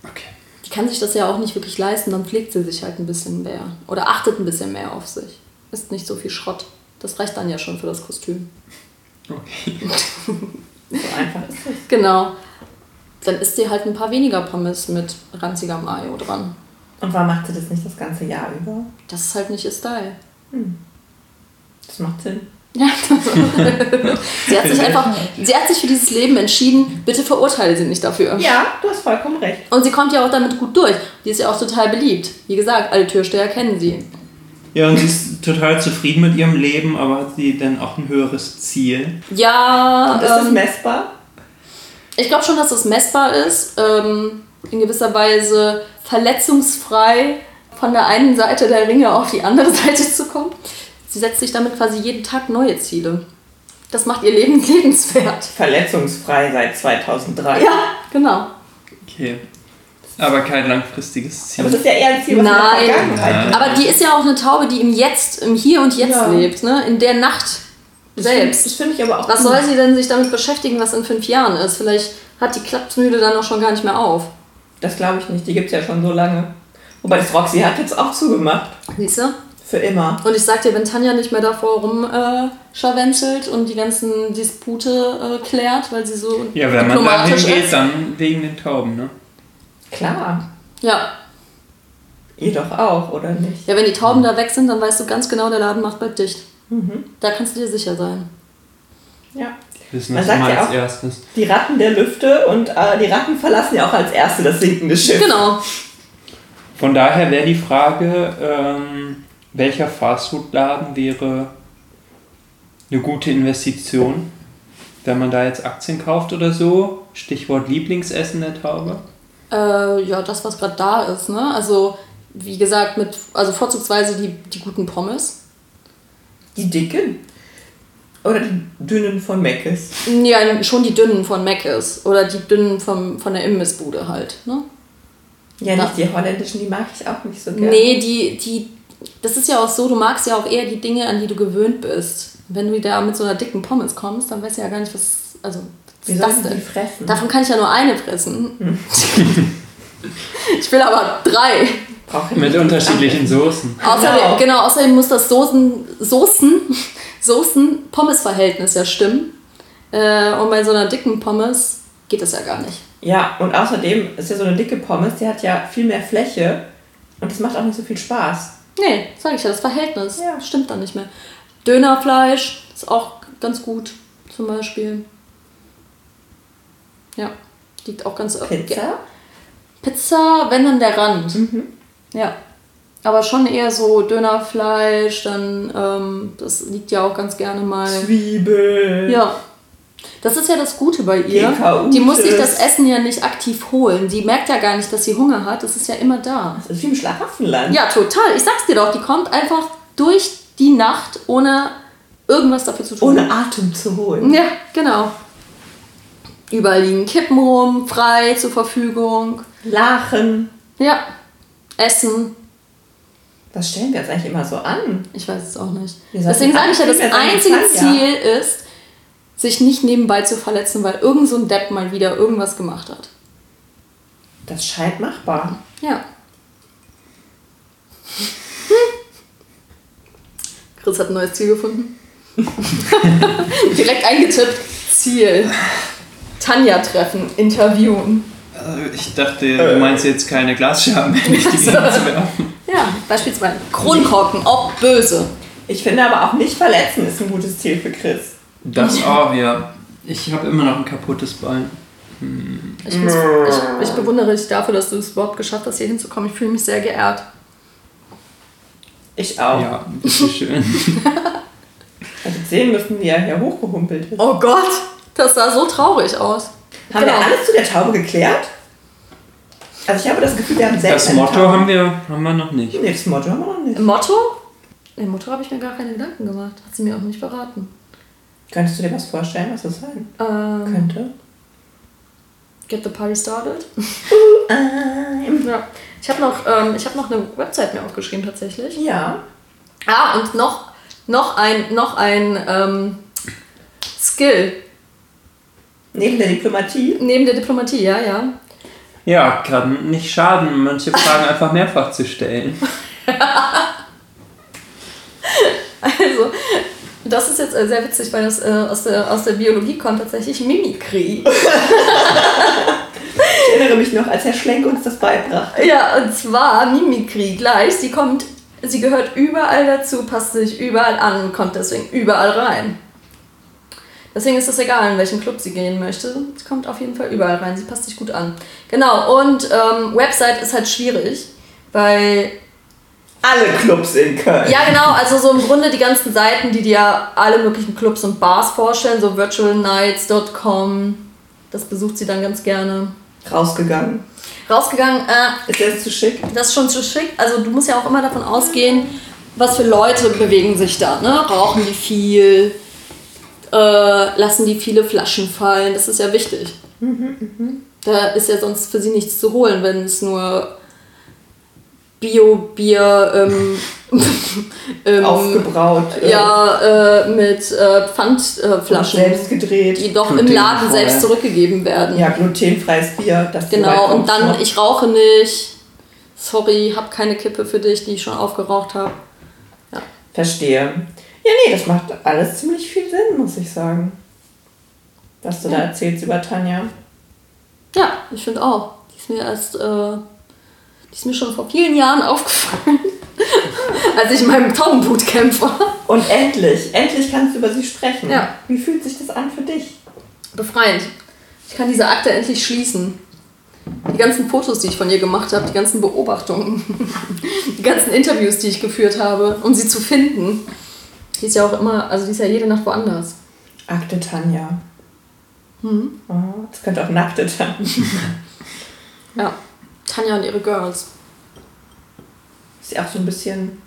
Okay. Die kann sich das ja auch nicht wirklich leisten, dann pflegt sie sich halt ein bisschen mehr. Oder achtet ein bisschen mehr auf sich. Ist nicht so viel Schrott. Das reicht dann ja schon für das Kostüm. okay. [laughs] So einfach ist es. Genau. Dann isst sie halt ein paar weniger Pommes mit ranziger Mayo dran. Und warum macht sie das nicht das ganze Jahr über? Das ist halt nicht ihr Style. Das macht Sinn. Ja, sie hat sich einfach, sie hat sich für dieses Leben entschieden. Bitte verurteile sie nicht dafür. Ja, du hast vollkommen recht. Und sie kommt ja auch damit gut durch. Die ist ja auch total beliebt. Wie gesagt, alle Türsteher kennen sie. Ja, und sie ist total zufrieden mit ihrem Leben, aber hat sie denn auch ein höheres Ziel? Ja, Und ist das ähm, messbar? ich glaube schon, dass das messbar ist. Ähm, in gewisser Weise verletzungsfrei von der einen Seite der Ringe auf die andere [laughs] Seite zu kommen. Sie setzt sich damit quasi jeden Tag neue Ziele. Das macht ihr Leben [laughs] lebenswert. Verletzungsfrei seit 2003. Ja, genau. Okay. Aber kein langfristiges Ziel. Aber das ist ja eher ein Ziel, was Nein. in der Vergangenheit ist. Aber die ist ja auch eine Taube, die im Jetzt, im Hier und Jetzt Ja. lebt, ne? In der Nacht selbst. Das finde ich aber auch Was soll sie denn sich damit beschäftigen, was in fünf Jahren ist? Vielleicht hat die Klappmühle dann auch schon gar nicht mehr auf. Das glaube ich nicht. Die gibt es ja schon so lange. Wobei das Roxy hat jetzt auch zugemacht. Siehst du? Für immer. Und ich sag dir, wenn Tanja nicht mehr davor rumscharwenzelt äh, und die ganzen Dispute äh, klärt, weil sie so ja, wenn man da hingeht, ist. dann wegen den Tauben, ne? Klar. Ja. Ihr doch auch, oder nicht? ja, wenn die Tauben da weg sind, dann weißt du ganz genau, der Laden macht bald dicht. Mhm. Da kannst du dir sicher sein. Ja. Wissen Man das sagt immer ja als auch- erstes. Die Ratten der Lüfte und äh, die Ratten verlassen ja auch als erste das sinkende Schiff. Genau. Von daher wäre die Frage, ähm, welcher Fastfood-Laden wäre eine gute Investition, wenn man da jetzt Aktien kauft oder so? Stichwort Lieblingsessen der Taube. Äh, ja, das, was gerade da ist, ne? Also, wie gesagt, mit, also vorzugsweise die, die guten Pommes. Die dicken? Oder die dünnen von Meckes? Ja, schon die dünnen von Mc's oder die dünnen vom, von der Imbissbude halt, ne? Ja, nicht die holländischen, die mag ich auch nicht so gerne. Nee, die, die, das ist ja auch so, du magst ja auch eher die Dinge, an die du gewöhnt bist. Wenn du da mit so einer dicken Pommes kommst, dann weißt du ja gar nicht, was, also, was Wie das denn? fressen? Davon kann ich ja nur eine fressen. ich will aber drei. Brauche ich Mit unterschiedlichen Soßen. Außerdem, Genau. genau, außerdem muss das Soßen, Soßen, Soßen-Pommes-Verhältnis ja stimmen. Äh, und bei so einer dicken Pommes geht das ja gar nicht. Ja, und außerdem ist ja so eine dicke Pommes, die hat ja viel mehr Fläche und das macht auch nicht so viel Spaß. Nee, sag ich ja, das Verhältnis Ja. stimmt dann nicht mehr. Dönerfleisch ist auch ganz gut, zum Beispiel. Ja, liegt auch ganz Pizza? Pizza, wenn dann der Rand. Mhm. Ja. Aber schon eher so Dönerfleisch, dann, ähm, das liegt ja auch ganz gerne mal. Zwiebel. Ja. Das ist ja das Gute bei ihr. Die muss sich das Essen ja nicht aktiv holen. Die merkt ja gar nicht, dass sie Hunger hat. Das ist ja immer da. Das ist wie im Schlaraffenland. Ja, total. Ich sag's dir doch, die kommt einfach durch die Nacht, ohne irgendwas dafür zu tun. Ohne Atem zu holen. Ja, genau. Überall liegen Kippen rum, frei zur Verfügung. Lachen. Ja. Essen. Was stellen wir jetzt eigentlich immer so an? Ich weiß es auch nicht. Deswegen sage ich ja, das einzige Tanja. Ziel ist, sich nicht nebenbei zu verletzen, weil irgend so ein Depp mal wieder irgendwas gemacht hat. Das scheint machbar. Ja. [laughs] Chris hat ein neues Ziel gefunden. [laughs] Direkt eingetippt. Ziel. Tanja treffen, interviewen. Äh, Ich dachte, du meinst jetzt keine Glasscherben, [laughs] wenn ich die [laughs] werfen. Ja, beispielsweise. Kronkorken, auch böse. Ich finde aber auch nicht verletzen ist ein gutes Ziel für Chris. Das auch, ja. Ich habe immer noch ein kaputtes Bein. Ich, find's- ich, ich bewundere dich dafür, dass du es überhaupt geschafft hast, hier hinzukommen. Ich fühle mich sehr geehrt. Ich auch. Ja, bitteschön. Hättet [laughs] sehen müssen, wie er hier hochgehumpelt ist. Oh Gott, das sah so traurig aus. Haben Genau. wir alles zu der Taube geklärt? Also ich habe das Gefühl, wir haben selbst Das Motto Taube. haben wir, haben wir noch nicht. Nee, das Motto haben wir noch nicht. Motto? Im Motto habe ich mir gar keine Gedanken gemacht. Hat sie mir auch nicht verraten. Könntest du dir was vorstellen, was das sein Ähm, könnte? Get the party started. Ähm, [laughs] Ja. Ich habe noch, ähm, ich hab noch eine Website mir aufgeschrieben tatsächlich. ja. Ah, und noch, noch ein, noch ein ähm, Skill Neben der Diplomatie. neben der Diplomatie, ja, ja. Ja, kann nicht schaden, manche Fragen einfach mehrfach zu stellen. [laughs] Also, das ist jetzt äh, sehr witzig, weil das äh, aus, der, aus der Biologie kommt tatsächlich Mimikry. [laughs] Ich erinnere mich noch, als Herr Schlenk uns das beibrachte. Ja, und zwar Mimikry gleich. Sie kommt, sie gehört überall dazu, passt sich überall an und kommt deswegen überall rein. Deswegen ist es egal, in welchen Club sie gehen möchte. Sie kommt auf jeden Fall überall rein. Sie passt sich gut an. Genau, und ähm, Website ist halt schwierig, weil Alle Clubs in Köln. Ja, genau, also so im Grunde die ganzen Seiten, die dir alle möglichen Clubs und Bars vorstellen, so virtualnights.com, das besucht sie dann ganz gerne. Rausgegangen. Rausgegangen, äh, Ist das zu schick? das ist schon zu schick. Also du musst ja auch immer davon ausgehen, was für Leute bewegen sich da, ne? Rauchen die viel? Äh, lassen die viele Flaschen fallen? Das ist ja wichtig. Da ist ja sonst für sie nichts zu holen, wenn es nur Bio-Bier ähm, [laughs] ähm, Aufgebraut. äh, ja, äh, mit äh, Pfandflaschen, Selbst gedreht. die doch im. Laden selbst zurückgegeben werden. Ja, glutenfreies Bier. Das Genau, und dann, noch. ich rauche nicht. Sorry, hab keine Kippe für dich, die ich schon aufgeraucht habe. Verstehe. Ja, nee, das macht alles ziemlich viel Sinn, muss ich sagen. Was du da erzählst über Tanja. Ja, ich finde auch. Die ist mir erst, äh, die ist mir schon vor vielen Jahren [laughs] aufgefallen, als ich in meinem Taubenbootcamp war. Und endlich, endlich kannst du über sie sprechen. Ja. Wie fühlt sich das an für dich? Befreiend. Ich kann diese Akte endlich schließen. Die ganzen Fotos, die ich von ihr gemacht habe, die ganzen Beobachtungen, [laughs] die ganzen Interviews, die ich geführt habe, um sie zu finden. Die ist ja auch immer, also die ist ja jede Nacht woanders. Akte Tanja. Mhm. Oh, das könnte auch nackte Tanja. [laughs] Ja, Tanja und ihre Girls. Ist ja auch so ein bisschen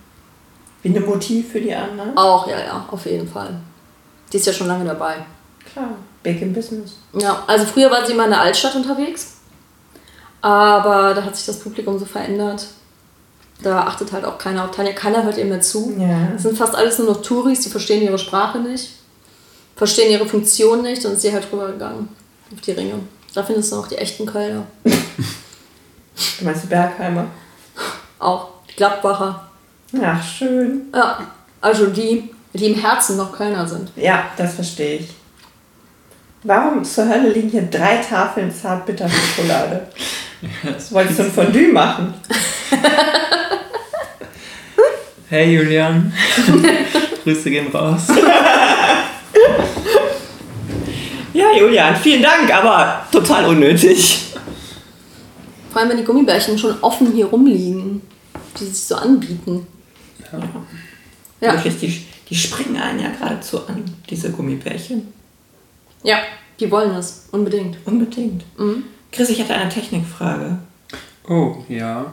wie eine Mutti für die anderen. Auch, ja, ja, auf jeden Fall. Die ist ja schon lange dabei. Klar, big in business. Ja, also früher war sie immer in der Altstadt unterwegs. Aber da hat sich das Publikum so verändert. Da achtet halt auch keiner auf Tanja. Keiner hört ihr mehr zu. Ja. Es sind fast alles nur noch Touris, die verstehen ihre Sprache nicht, verstehen ihre Funktion nicht und ist sie halt rübergegangen auf die Ringe. Da findest du noch die echten Kölner. Du meinst die Bergheimer? Auch die Gladbacher. Ach, schön. Ja, also die, die im Herzen noch Kölner sind. Ja, das verstehe ich. Warum zur Hölle liegen hier drei Tafeln Zartbitterschokolade? Das [laughs] Wolltest du ein Fondue machen? [laughs] Hey Julian. [laughs] Grüße gehen raus. [laughs] Ja, Julian, vielen Dank, aber total unnötig. Vor allem, wenn die Gummibärchen schon offen hier rumliegen, die sich so anbieten. Ja, Wirklich, die, die springen einen ja geradezu an, diese Gummibärchen. ja, die wollen es, unbedingt. Unbedingt. Mhm. Chris, ich hatte eine Technikfrage. Oh, ja.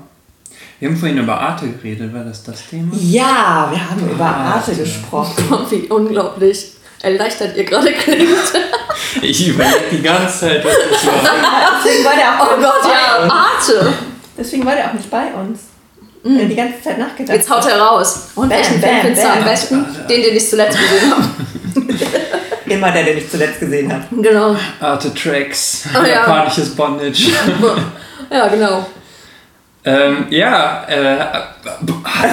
Wir haben vorhin über Arte geredet, war das das Thema? Ja, wir haben über Arte Arte. gesprochen. Wie unglaublich erleichtert ihr gerade klingt. Ich überlege die ganze Zeit, was das war. [laughs] Deswegen war der auch Oh nicht Gott, bei ja, uns. Arte. Deswegen war der auch nicht bei uns. Wir haben die ganze Zeit nachgedacht. Jetzt haut er raus. Und Bam, welchen Film findest du am besten? Den, den ich zuletzt gesehen habe. [laughs] Immer der, den ich zuletzt gesehen habe. Genau. Arte Tracks, Oh ja. japanisches Bondage. [laughs] Ja, genau. Ähm, ja, äh,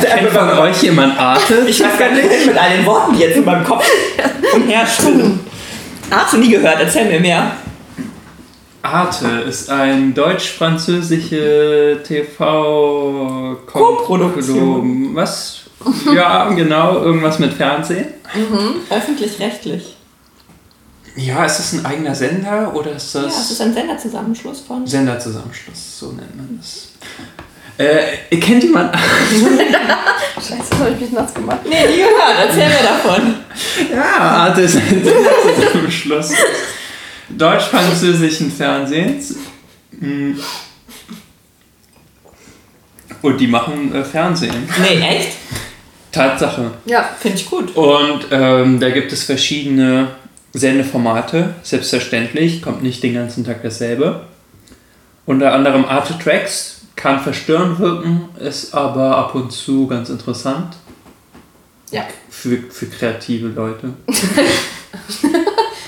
kennt von euch jemand Arte? Ich weiß gar nicht mit all den Worten, die jetzt in meinem Kopf [laughs] umherschwimmen. Hast du nie gehört? Erzähl mir mehr. Arte ist ein deutsch-französische TV Co-Produktion. Was? Ja, genau, irgendwas mit Fernsehen. Öffentlich-rechtlich. Ja, ist das ein eigener Sender oder ist Ja, das es ist ein Senderzusammenschluss von. Senderzusammenschluss? So nennt man das. Äh, kennt jemand? [laughs] Scheiße, habe ich mich nass gemacht. Nee, nie gehört. Erzähl mir davon. Ja, Arte ist ein [laughs] Senderzusammenschluss deutsch-französischen Fernsehens. Mm. Und die machen äh, Fernsehen. Nee, echt? Tatsache. Ja, Finde ich gut. Und ähm, da gibt es verschiedene Sendeformate, selbstverständlich, kommt nicht den ganzen Tag dasselbe. Unter anderem Arte Tracks kann verstörend wirken, ist aber ab und zu ganz interessant. Ja. Für, für kreative Leute. [laughs]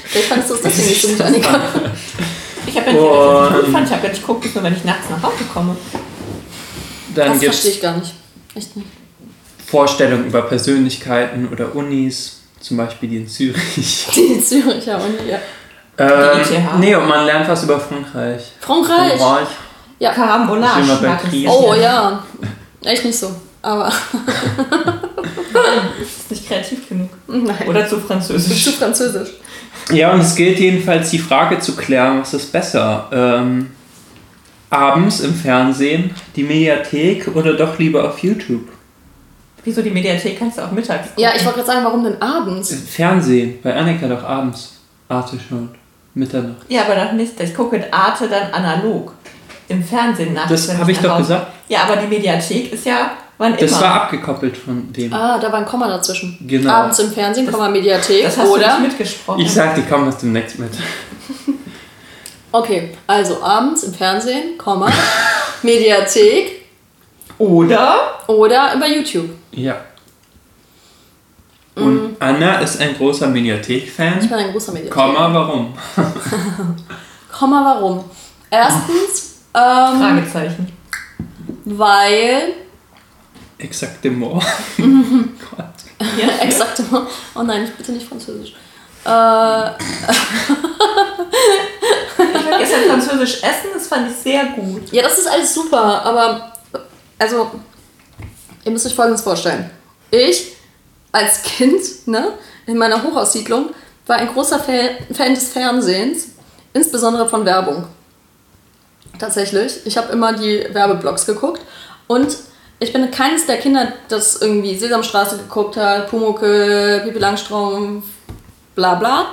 vielleicht fandest du es deswegen nicht so gut. Ich habe ja nicht, Und- fand. Ich habe ja nicht geguckt, nur wenn ich nachts nach Hause komme. Dann Das verstehe ich gar nicht. Echt nicht. Vorstellungen über Persönlichkeiten oder Unis, zum Beispiel die in Zürich. [laughs] Die Züricher und ja. Ähm, ETH. nee, und man lernt was über Frankreich. Frankreich. Frankreich. Ja. Krisen. Oh ja. Echt nicht so. Aber Ist nicht kreativ genug. nein. Oder zu französisch. du französisch? Ja, und es gilt jedenfalls die Frage zu klären, was ist besser? Ähm, abends im Fernsehen, die Mediathek oder doch lieber auf YouTube? Wieso die Mediathek kannst du auch mittags gucken? Ja, ich wollte gerade sagen, warum denn abends? Fernsehen, bei Annika doch abends. Arte schon. Mitternacht. Ja, aber doch nicht. Ich gucke Arte dann analog. Im Fernsehen nachts. Das habe ich nach doch Hause- gesagt. Ja, aber die Mediathek ist ja wann Das immer. war abgekoppelt von dem. Ah, da war ein Komma dazwischen. Genau. Abends im Fernsehen, Komma Mediathek. das hast oder? du nicht mitgesprochen. Ich sag, die kommen aus dem Next mit. [laughs] Okay, also abends im Fernsehen, Komma, [laughs] Mediathek Oder oder über YouTube. Ja. Und Anna ist ein großer Ich Mediathek-Fan. bin ein großer Mediathek. Komma, warum? [laughs] Komma, warum? Erstens, ähm, Fragezeichen. weil Exactement. [laughs] Gott. Exakt. Oh nein, bitte nicht Französisch. Äh, [laughs] Ich war gestern französisch essen, das fand ich sehr gut. ja, das ist alles super, aber also, ihr müsst euch Folgendes vorstellen. Ich als Kind ne, in meiner Hochhaussiedlung war ein großer Fa- Fan des Fernsehens, insbesondere von Werbung. Tatsächlich. Ich habe immer die Werbeblocks geguckt und ich bin keines der Kinder, das irgendwie Sesamstraße geguckt hat, Pumuckl, Pippi Langstrumpf, bla bla.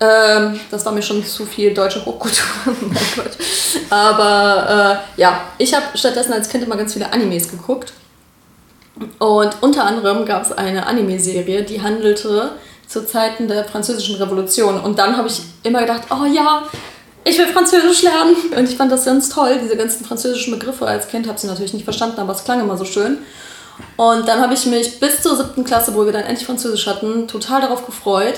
Ähm, das war mir schon zu viel deutsche Hochkultur. [laughs] mein Gott. Aber äh, ja, ich habe stattdessen als Kind immer ganz viele Animes geguckt. Und unter anderem gab es eine Anime-Serie, die handelte zu Zeiten der Französischen Revolution. Und dann habe ich immer gedacht, oh ja, ich will Französisch lernen. Und ich fand das ganz toll, diese ganzen französischen Begriffe als Kind. Habe sie natürlich nicht verstanden, aber es klang immer so schön. Und dann habe ich mich bis zur siebten Klasse, wo wir dann endlich Französisch hatten, total darauf gefreut.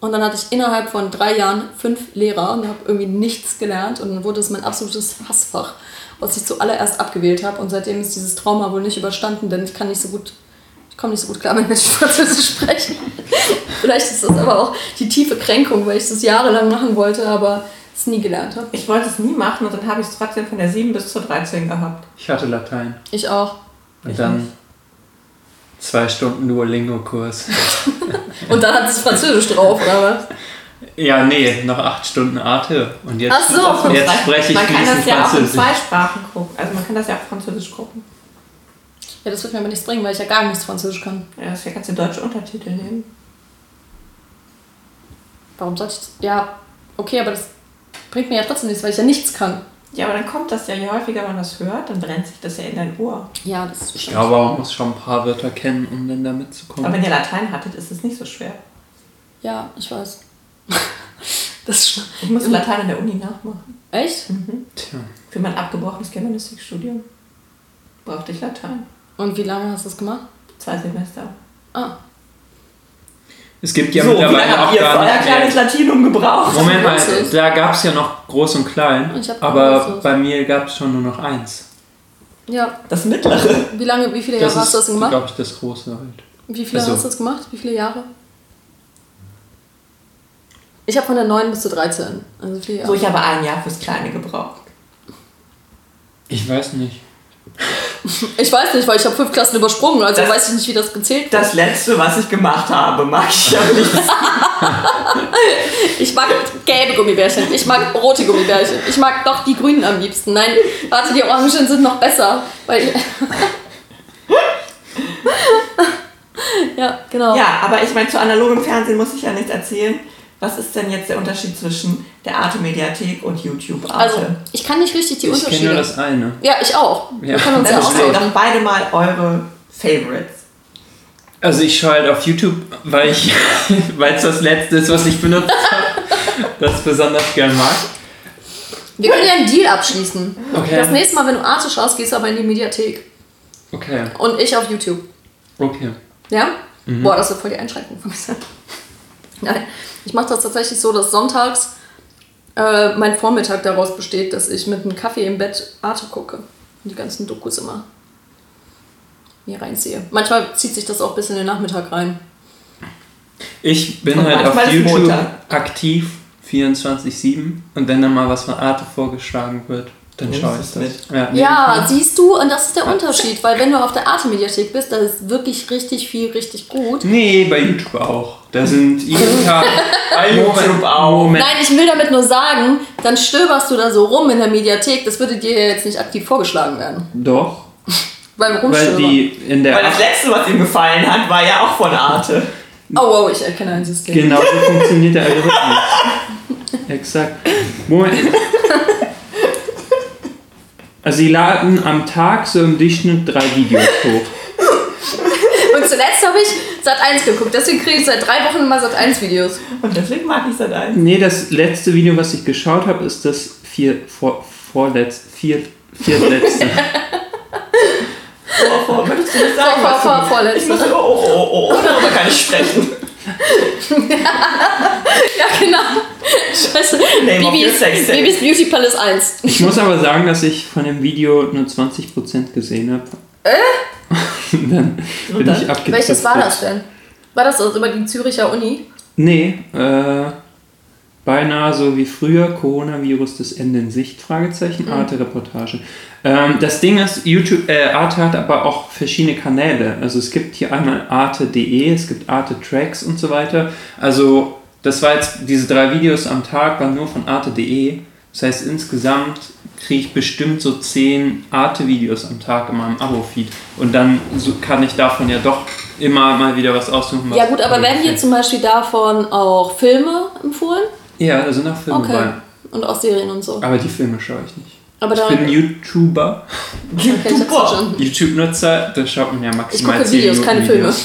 Und dann hatte ich innerhalb von drei Jahren fünf Lehrer und habe irgendwie nichts gelernt. Und dann wurde es mein absolutes Hassfach, was ich zuallererst abgewählt habe. Und seitdem ist dieses Trauma wohl nicht überstanden, denn ich kann nicht so gut, ich komme nicht so gut klar, wenn Menschen [laughs] Französisch sprechen. Vielleicht ist das aber auch die tiefe Kränkung, weil ich das jahrelang machen wollte, aber es nie gelernt habe. Ich wollte es nie machen und dann habe ich es trotzdem von der 7 bis zur 13 gehabt. Ich hatte Latein. Ich auch. Und dann zwei Stunden Duolingo-Kurs. [laughs] Und dann hat es Französisch drauf, oder was? Ja, nee, noch acht Stunden Arte. Und jetzt, Ach so. jetzt spreche ich man kann das ja auch in Französisch. zwei Sprachen gucken. Also man kann das ja auch Französisch gucken. Ja, das wird mir aber nichts bringen, weil ich ja gar nichts Französisch kann. Ja, deswegen kannst du deutsche Untertitel nehmen. Warum sollte ich. Ja, okay, aber das bringt mir ja trotzdem nichts, weil ich ja nichts kann. Ja, aber dann kommt das ja, je häufiger man das hört, dann brennt sich das ja in dein Ohr. Ja, das ist Ich glaube, man muss schon ein paar Wörter kennen, um dann da mitzukommen. Aber wenn ihr Latein hattet, ist es nicht so schwer. Ja, ich weiß. Das ist schon. Ich muss Latein an der Uni nachmachen. Echt? Tja. Für mein abgebrochenes Germanistikstudium brauchte ich Latein. Und wie lange hast du das gemacht? Zwei Semester. Ah. Es gibt ja so, wie lange mittlerweile auch ihr gar euer kleines. Latinum gebraucht? Moment mal, da gab es ja noch groß und klein, aber bei mir gab es schon nur noch eins. Ja. Das mittlere. Wie lange, wie viele Das Jahre hast du das ist, gemacht? glaube ich, das große halt. Wie viele also- hast du das gemacht? Wie viele Jahre? Ich habe von der 9 bis zur 13. Also vier Jahre. So, ich habe ein Jahr fürs Kleine gebraucht. Ich weiß nicht. [laughs] Ich weiß nicht, weil ich habe fünf Klassen übersprungen, also Das- weiß ich nicht, wie das gezählt wird. Das letzte, was ich gemacht habe, mag ich aber nicht. [laughs] Ich mag gelbe Gummibärchen, ich mag rote Gummibärchen, ich mag doch die grünen am liebsten. Nein, warte, die orangen sind noch besser, weil [laughs] Ja, genau. Ja, aber ich meine, zu analogem Fernsehen muss ich ja nichts erzählen. Was ist denn jetzt der Unterschied zwischen der Arte-Mediathek und YouTube Arte? Also, ich kann nicht richtig die Ich kenne Unterschiede. nur das eine. ja, ich auch. Wir Ja. können uns ja Dann schreibt austauschen. doch beide mal eure Favorites. Also ich schaue halt auf YouTube, weil ich, [laughs] weil es das letzte ist, was ich benutzt habe, das besonders gern mag. Wir können ja einen Deal abschließen. Okay. Das nächste Mal, wenn du Arte schaust, gehst du aber in die Mediathek. Okay, Und ich auf YouTube. okay. Ja? Boah, das wird voll die Einschränkung von mir sein. Nein, ich mache das tatsächlich so, dass sonntags äh, mein Vormittag daraus besteht, dass ich mit einem Kaffee im Bett Arte gucke. Und die ganzen Dokus immer mir reinziehe. Manchmal zieht sich das auch bis in den Nachmittag rein. Ich bin Und halt auf YouTube Montag. aktiv 24-7 und wenn dann mal was von Arte vorgeschlagen wird, dann schaue ich das. Ja, nehm Ja, mit. siehst du, und das ist der Unterschied, weil wenn du auf der Arte-Mediathek bist, da ist wirklich richtig viel, richtig gut. Nee, bei YouTube auch. Da sind jeden Tag. Bei YouTube auch. Moment. Nein, ich will damit nur sagen, dann stöberst du da so rum in der Mediathek, das würde dir jetzt nicht aktiv vorgeschlagen werden. Doch, Beim weil die in der. Weil das letzte, was ihm gefallen hat, war ja auch von Arte. Oh, wow, ich erkenne ein System. Genau so [laughs] funktioniert der Algorithmus. Exakt. Moment. Also sie laden am Tag so im Durchschnitt drei Videos hoch. Und zuletzt habe ich Sat 1 geguckt, deswegen kriege ich seit drei Wochen immer Sat 1 Videos. Und deswegen mag ich das ein. Nee, das letzte Video, was ich geschaut habe, ist das vier, vor, vorletz, vier, viertletzte. [laughs] Vor, vor, würdest du das sagen? Vor- was vor- vorletzte. Ich muss, oh, oh, oh, oh, darüber kann ich sprechen. [laughs] Ja, genau. Scheiße. Tape. Bibis Beauty Palace 1. Ich muss aber sagen, dass ich von dem Video nur 20% gesehen habe. Äh? [laughs] [laughs] dann bin dann? ich abgedriftet. Welches war das denn? War das also über die Züricher Uni? Nee, äh, beinahe so wie früher, Coronavirus, das Ende in Sicht, Fragezeichen, Arte-Reportage. Ähm, das Ding ist, YouTube, äh, Arte hat aber auch verschiedene Kanäle. Also es gibt hier einmal arte.de, es gibt Arte-Tracks und so weiter. Also das war jetzt, diese drei Videos am Tag waren nur von arte.de. Das heißt, insgesamt kriege ich bestimmt so zehn Arte-Videos am Tag in meinem Abo-Feed. Und dann so kann ich davon ja doch immer mal wieder was aussuchen. was Ja gut, aber werden gefällt. zum Beispiel davon auch Filme empfohlen? Ja, da sind auch Filme Okay. bei. Und auch Serien und so. Aber die Filme schaue ich nicht. Aber Ich bin YouTuber, ich verstanden. YouTube-Nutzer, da schaut man ja Ich maximal gucke 10 Videos, keine Filme. Videos.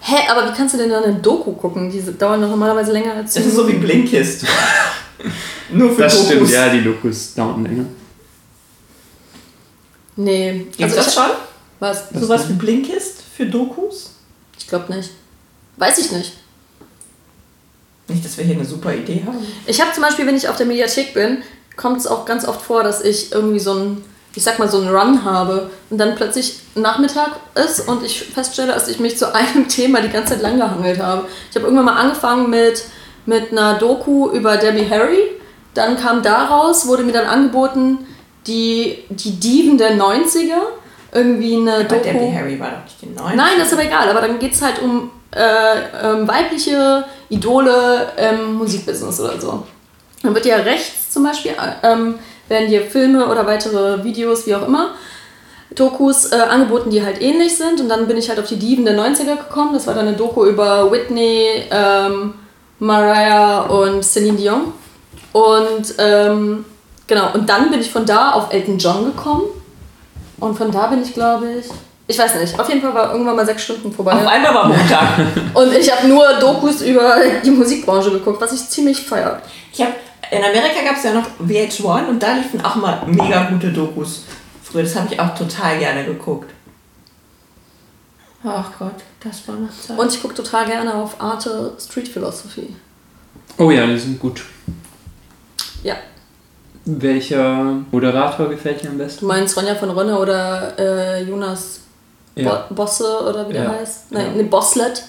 Hä, aber wie kannst du denn dann eine Doku gucken? Die dauern doch normalerweise länger als Das ist so wie Blinkist. [laughs] Nur für Das Dokus. stimmt, ja, die Dokus dauern länger. Nee. Gibt's Also das schon? Was? Sowas wie Blinkist für Dokus? Ich glaube nicht. Weiß ich nicht. Nicht, dass wir hier eine super Idee haben. Ich habe zum Beispiel, wenn ich auf der Mediathek bin, kommt es auch ganz oft vor, dass ich irgendwie so ein, ich sag mal, so einen Run habe und dann plötzlich Nachmittag ist und ich feststelle, dass ich mich zu [laughs] einem Thema die ganze Zeit lang gehangelt habe. Ich habe irgendwann mal angefangen mit, mit einer Doku über Debbie Harry. Dann kam daraus, wurde mir dann angeboten, die, die Diven der 90er. Irgendwie eine Aber Doku. Debbie Harry war doch nicht die neue. Nein, das ist aber egal. Aber dann geht es halt um äh, ähm, weibliche Idole im Musikbusiness oder so. Dann wird ja rechts zum Beispiel, äh, ähm, werden dir Filme oder weitere Videos, wie auch immer, Dokus äh, angeboten, die halt ähnlich sind. Und dann bin ich halt auf die Diven der 90er gekommen. Das war dann eine Doku über Whitney, ähm, Mariah und Celine Dion. Und ähm, genau, und dann bin ich von da auf Elton John gekommen. Und von da bin ich, glaube ich, ich weiß nicht, auf jeden Fall war irgendwann mal sechs Stunden vorbei. Auf einmal war Montag. [laughs] Und ich habe nur Dokus über die Musikbranche geguckt, was ich ziemlich feier. Ich hab, in Amerika gab es ja noch VH1 und da liefen auch mal mega gute Dokus. Früher, das habe ich auch total gerne geguckt. Ach Gott, das war noch Zeit. Und ich gucke total gerne auf Arte Street Philosophy. Oh ja, die sind gut. Ja. Welcher Moderator gefällt dir am Du besten? meinst Ronja von Rönne oder äh, Jonas Ja, Bo Bosse oder wie der Ja. heißt? Nein, Ja. ne, Bosslet.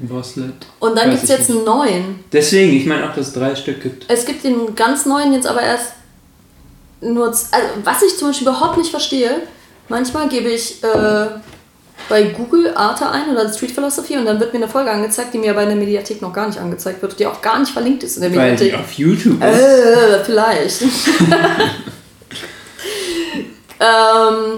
Boslet. Und dann gibt es jetzt einen neuen. Deswegen, ich meine auch, dass es drei Stück gibt. Es gibt den ganz neuen jetzt aber erst nur. Also, was ich zum Beispiel überhaupt nicht verstehe, manchmal gebe ich äh, bei Google Arte ein oder Street Philosophy und dann wird mir eine Folge angezeigt, die mir aber in der Mediathek noch gar nicht angezeigt wird, die auch gar nicht verlinkt ist in der Weil die Mediathek. auf YouTube ist. Äh, vielleicht. [laughs] ähm,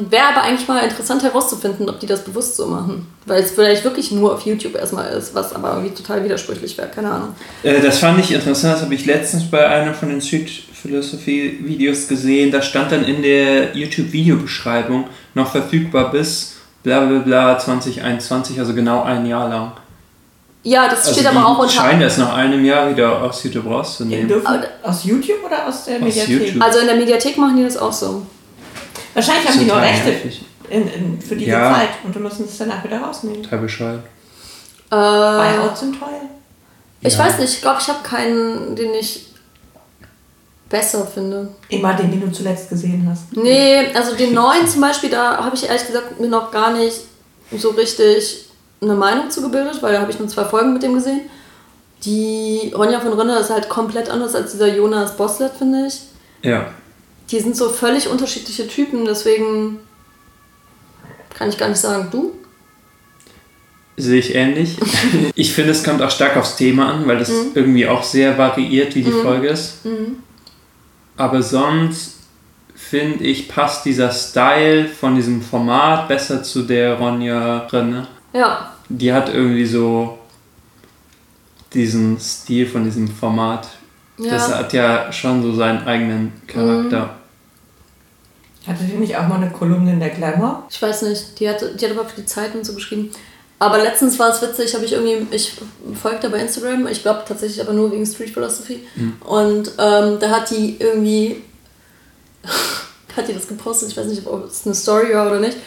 Wäre aber eigentlich mal interessant herauszufinden, ob die das bewusst so machen. Weil es vielleicht wirklich nur auf YouTube erstmal ist, was aber irgendwie total widersprüchlich wäre, keine Ahnung. Äh, das fand ich interessant, das habe ich letztens bei einem von den Street Philosophy Videos gesehen. Da stand dann in der YouTube-Videobeschreibung noch verfügbar bis bla bla bla 2021, also genau ein Jahr lang. Ja, das Also steht aber auch unter. scheinen das nach einem Jahr wieder aus YouTube rauszunehmen. Aus YouTube oder aus der Aus Mediathek? YouTube. Also in der Mediathek machen die das auch so. Wahrscheinlich haben die nur Rechte in, in, für diese Ja. Zeit und wir müssen es danach wieder rausnehmen. Total bescheuert. Äh, Buyouts sind teuer. ich Ja. weiß nicht, ich glaube, ich habe keinen, den ich besser finde. Immer den, den du zuletzt gesehen hast. Nee, also den neuen zum Beispiel, da habe ich ehrlich gesagt mir noch gar nicht so richtig eine Meinung zu gebildet, weil da habe ich nur zwei Folgen mit dem gesehen. Die Ronja von Rönne ist halt komplett anders als dieser Jonas Bosslet, finde ich. Ja. Die sind so völlig unterschiedliche Typen, deswegen kann ich gar nicht sagen, du? Sehe ich ähnlich. [laughs] ich finde, es kommt auch stark aufs Thema an, weil das irgendwie auch sehr variiert, wie die Folge ist. Aber sonst finde ich, passt dieser Style von diesem Format besser zu der Ronja Renne. Ja, Die hat irgendwie so diesen Stil von diesem Format. ja. Das hat ja schon so seinen eigenen Charakter. Hatte die nicht auch mal eine Kolumne in der Glamour? Ich weiß nicht, die hat, die hat aber für die Zeit und so geschrieben. Aber letztens war es witzig, habe ich irgendwie, ich folgte bei Instagram, ich glaube tatsächlich aber nur wegen Street Philosophy. Und ähm, da hat die irgendwie, [laughs] hat die das gepostet, ich weiß nicht, ob es eine Story war oder nicht.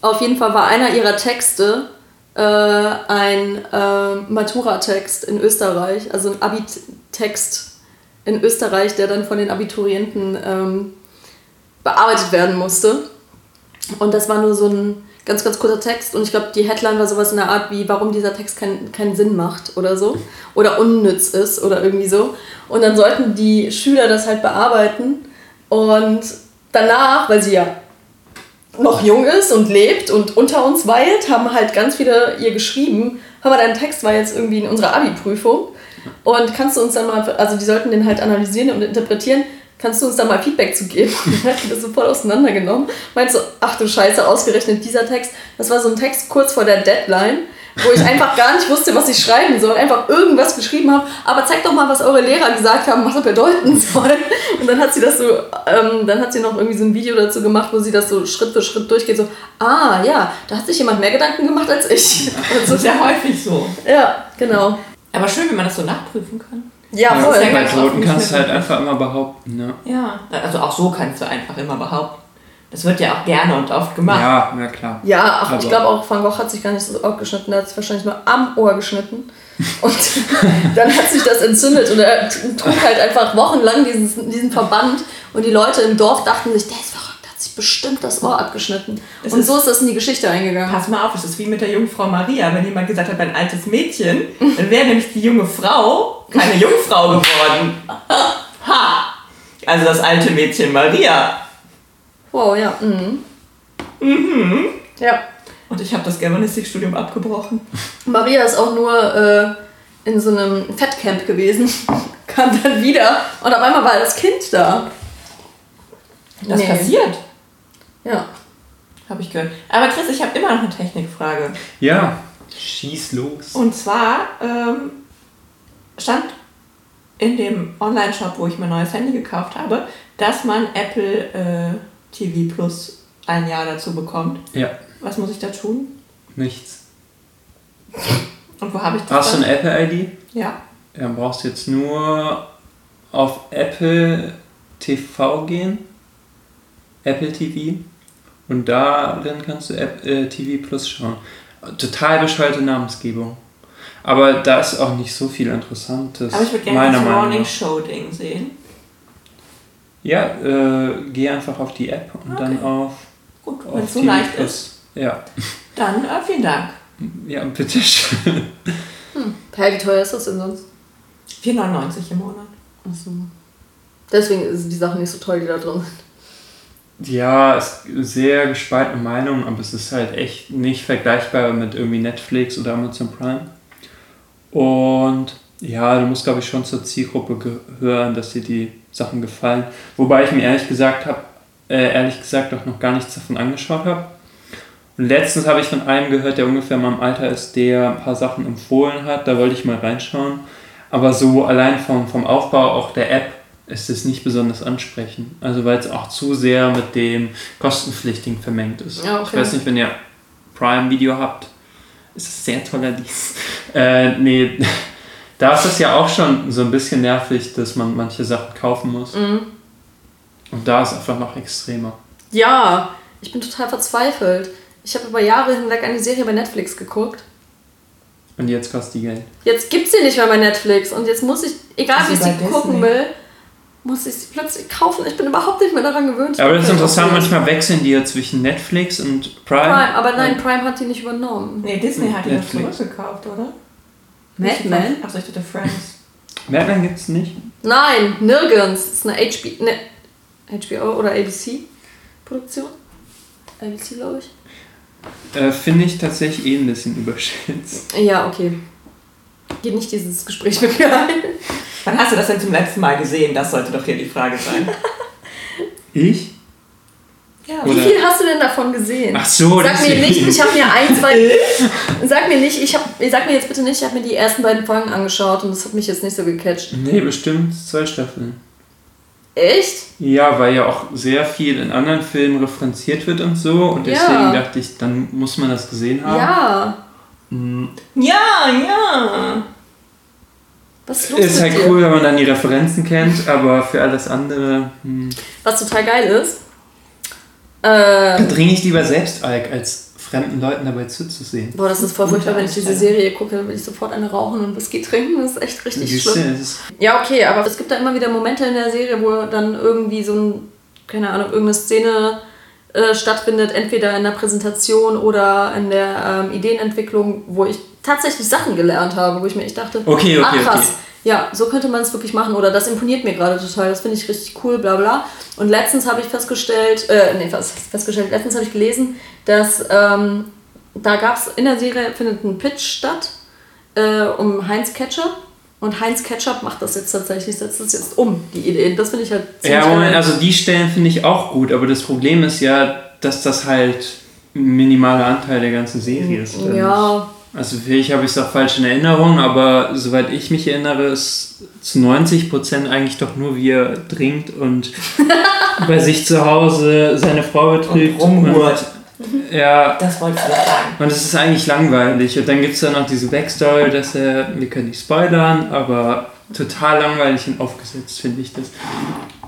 Auf jeden Fall war einer ihrer Texte äh, ein äh, Matura-Text in Österreich, also ein Abi-Text in Österreich, der dann von den Abiturienten ähm, bearbeitet werden musste. Und das war nur so ein ganz, ganz kurzer Text. Und ich glaube, die Headline war sowas in der Art wie, warum dieser Text kein, keinen Sinn macht oder so. Oder unnütz ist oder irgendwie so. Und dann sollten die Schüler das halt bearbeiten. Und danach, weil sie ja noch jung ist und lebt und unter uns weilt, haben halt ganz viele ihr geschrieben. Hör mal, dein Text war jetzt irgendwie in unserer Abi-Prüfung. Und kannst du uns dann mal, also die sollten den halt analysieren und interpretieren. Kannst du uns da mal Feedback zu geben? Und dann hat die das so voll auseinandergenommen. Meint so, ach du Scheiße, ausgerechnet dieser Text. Das war so ein Text kurz vor der Deadline, wo ich einfach gar nicht wusste, was ich schreiben soll. Einfach irgendwas geschrieben habe. Aber zeigt doch mal, was eure Lehrer gesagt haben, was das bedeuten [laughs] soll. Und dann hat sie das so, ähm, dann hat sie noch irgendwie so ein Video dazu gemacht, wo sie das so Schritt für Schritt durchgeht. So, ah ja, da hat sich jemand mehr Gedanken gemacht als ich. [laughs] Das ist ja häufig so. ja, genau. Aber schön, wenn man das so nachprüfen kann. Ja, Ja, voll. bei Noten offen kannst du halt einfach immer behaupten. Ne? Ja, also auch so kannst du einfach immer behaupten. Das wird ja auch gerne und oft gemacht. Ja, na klar. Ja, ach, ich Aber- glaube auch, Van Gogh hat sich gar nicht so Ohr geschnitten, er hat sich wahrscheinlich nur am Ohr geschnitten. [laughs] Und dann hat sich das entzündet und er trug halt einfach wochenlang dieses, diesen Verband und die Leute im Dorf dachten sich, der ist hat sich bestimmt das Ohr abgeschnitten. Es und ist- so ist das in die Geschichte eingegangen. Pass mal auf, es ist wie mit der Jungfrau Maria. Wenn jemand gesagt hat, ein altes Mädchen, dann wäre nämlich die junge Frau keine Jungfrau geworden. [laughs] Ha! Also das alte Mädchen Maria. Wow, ja. Mhm. Ja. Und ich habe das Germanistikstudium abgebrochen. Maria ist auch nur äh, in so einem Fettcamp gewesen, [laughs] kam dann wieder und auf einmal war das Kind da. Das Nee. passiert, Ja. habe ich gehört. Aber Chris, ich habe immer noch eine Technikfrage. Ja, schieß los. Und zwar ähm, stand in dem Online-Shop, wo ich mein neues Handy gekauft habe, dass man Apple äh, TV Plus ein Jahr dazu bekommt. Ja, Was muss ich da tun? nichts. Und wo habe ich das? Hast du eine Apple-ID? Ja. Dann brauchst du jetzt nur auf Apple TV gehen. Apple TV. Und darin kannst du App, äh, TV Plus schauen. Total bescheuerte Namensgebung. Aber da ist auch nicht so viel Interessantes. Aber ich würde gerne meiner das Meinung Morning. Show Ding sehen. Ja, äh, geh einfach auf die App und dann auf, Gut, wenn es so TV leicht Plus. ist, Ja. dann äh, vielen Dank. ja, bitteschön. Hä, wie teuer ist das denn sonst? 4,99 im Monat. Achso. Deswegen sind die Sachen nicht so toll, die da drin sind. Ja, es sehr gespaltene Meinung, aber es ist halt echt nicht vergleichbar mit irgendwie Netflix oder Amazon Prime. Und ja, du musst, glaube ich, schon zur Zielgruppe gehören, dass dir die Sachen gefallen. Wobei ich mir ehrlich gesagt habe, äh, ehrlich gesagt auch noch gar nichts davon angeschaut habe. Und letztens habe ich von einem gehört, der ungefähr in meinem Alter ist, der ein paar Sachen empfohlen hat. Da wollte ich mal reinschauen. Aber so allein vom, vom Aufbau auch der App ist es nicht besonders ansprechend. Also weil es auch zu sehr mit dem kostenpflichtigen vermengt ist. Ja, okay. Ich weiß nicht, wenn ihr Prime Video habt, ist es sehr toller Dienst. [laughs] Äh, nee, [laughs] da ist es ja auch schon so ein bisschen nervig, dass man manche Sachen kaufen muss. Mhm. Und da ist es einfach noch extremer. Ja, ich bin total verzweifelt. Ich habe über Jahre hinweg eine Serie bei Netflix geguckt. Und jetzt kostet die Geld. Jetzt gibt's sie nicht mehr bei Netflix und jetzt muss ich, egal wie ich sie gucken will, muss ich sie plötzlich kaufen. Ich bin überhaupt nicht mehr daran gewöhnt. Aber das ist interessant, manchmal wechseln die ja zwischen Netflix und Prime. Prime, aber nein, Prime hat die nicht übernommen. Nee, Disney hat die doch Netflix. zurückgekauft, oder? Mad Men? Achso, ich dachte Friends. [laughs] Mad Men gibt es nicht. Nein, nirgends. Das ist eine HBO, ne, HBO oder ABC-Produktion. ABC, glaube ich. Äh, Finde ich tatsächlich eh ein bisschen überschätzt. Ja, okay. Geht nicht dieses Gespräch mit mir ein. Wann hast du das denn zum letzten Mal gesehen? Das sollte doch hier die Frage sein. [laughs] Ich? Ja. Wie viel hast du denn davon gesehen? Ach so, Sag mir nicht, ich habe mir ein, zwei. [laughs] sag mir nicht, ich hab, sag mir jetzt bitte nicht, ich habe mir die ersten beiden Folgen angeschaut und das hat mich jetzt nicht so gecatcht. Nee, bestimmt zwei Staffeln. Echt? Ja, weil ja auch sehr viel in anderen Filmen referenziert wird und so. Und deswegen Ja. dachte ich, dann muss man das gesehen haben. Ja. Mm, Ja, ja. Was ist los Ist halt dir? cool, wenn man dann die Referenzen kennt, aber für alles andere hm, Was total geil ist. Äh, verdringe ich lieber selbst Alk, als fremden Leuten dabei zuzusehen. boah, das ist voll furchtbar, wenn ich diese. Serie gucke, dann will ich sofort eine rauchen und Whisky trinken. Das ist echt richtig du, schlimm. ist- Ja, okay, aber es gibt da immer wieder Momente in der Serie, wo dann irgendwie so ein, keine Ahnung, irgendeine Szene äh, stattfindet, entweder in der Präsentation oder in der ähm, Ideenentwicklung, wo ich tatsächlich Sachen gelernt habe, wo ich mir echt dachte, Okay, okay, ah krass, okay. ja, so könnte man es wirklich machen oder das imponiert mir gerade total, das finde ich richtig cool, bla bla. Und letztens habe ich festgestellt, äh, nee, festgestellt, letztens habe ich gelesen, dass ähm, da gab es in der Serie findet ein Pitch statt äh, um Heinz Ketchup. Und Heinz Ketchup macht das jetzt tatsächlich, setzt das jetzt um, die Idee. Das finde ich halt ziemlich Ja, Moment, also die Stellen finde ich auch gut, aber das Problem ist ja, dass das halt ein minimaler Anteil der ganzen Serie ist. Ja? Also vielleicht habe ich es auch falsch in Erinnerung, aber soweit ich mich erinnere, ist zu 90% eigentlich doch nur, wie er trinkt und [laughs] bei sich zu Hause seine Frau betrügt. Und rumhurt. Ja, Das wolltest du sagen. und es ist eigentlich langweilig. Und dann gibt es dann noch diese Backstory, dass er, wir können nicht spoilern, aber total langweilig und aufgesetzt finde ich das.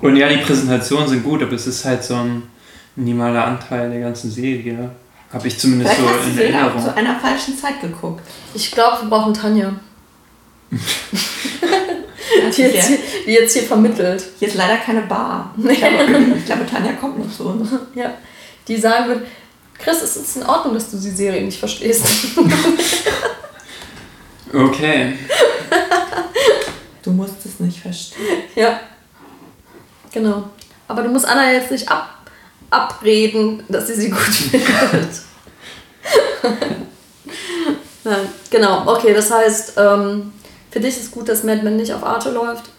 Und ja, die Präsentationen sind gut, aber es ist halt so ein minimaler Anteil der ganzen Serie. Habe ich zumindest Vielleicht so in sie auch Erinnerung. zu einer falschen Zeit geguckt. ich glaube, wir brauchen Tanja, [laughs] die Hier, jetzt, hier, die jetzt hier vermittelt. hier ist leider keine Bar. [laughs] Ich glaube, ich glaube Tanja kommt noch zu uns. Ja, die sagen wird, Chris, es ist in Ordnung, dass du die Serie nicht verstehst. [laughs] Okay. Du musst es nicht verstehen. ja, genau. Aber du musst Anna jetzt nicht ab, abreden, dass sie sie gut [laughs] findet. Nein, genau. Okay, das heißt, ähm, für dich ist gut, dass Mad Men nicht auf Arte läuft.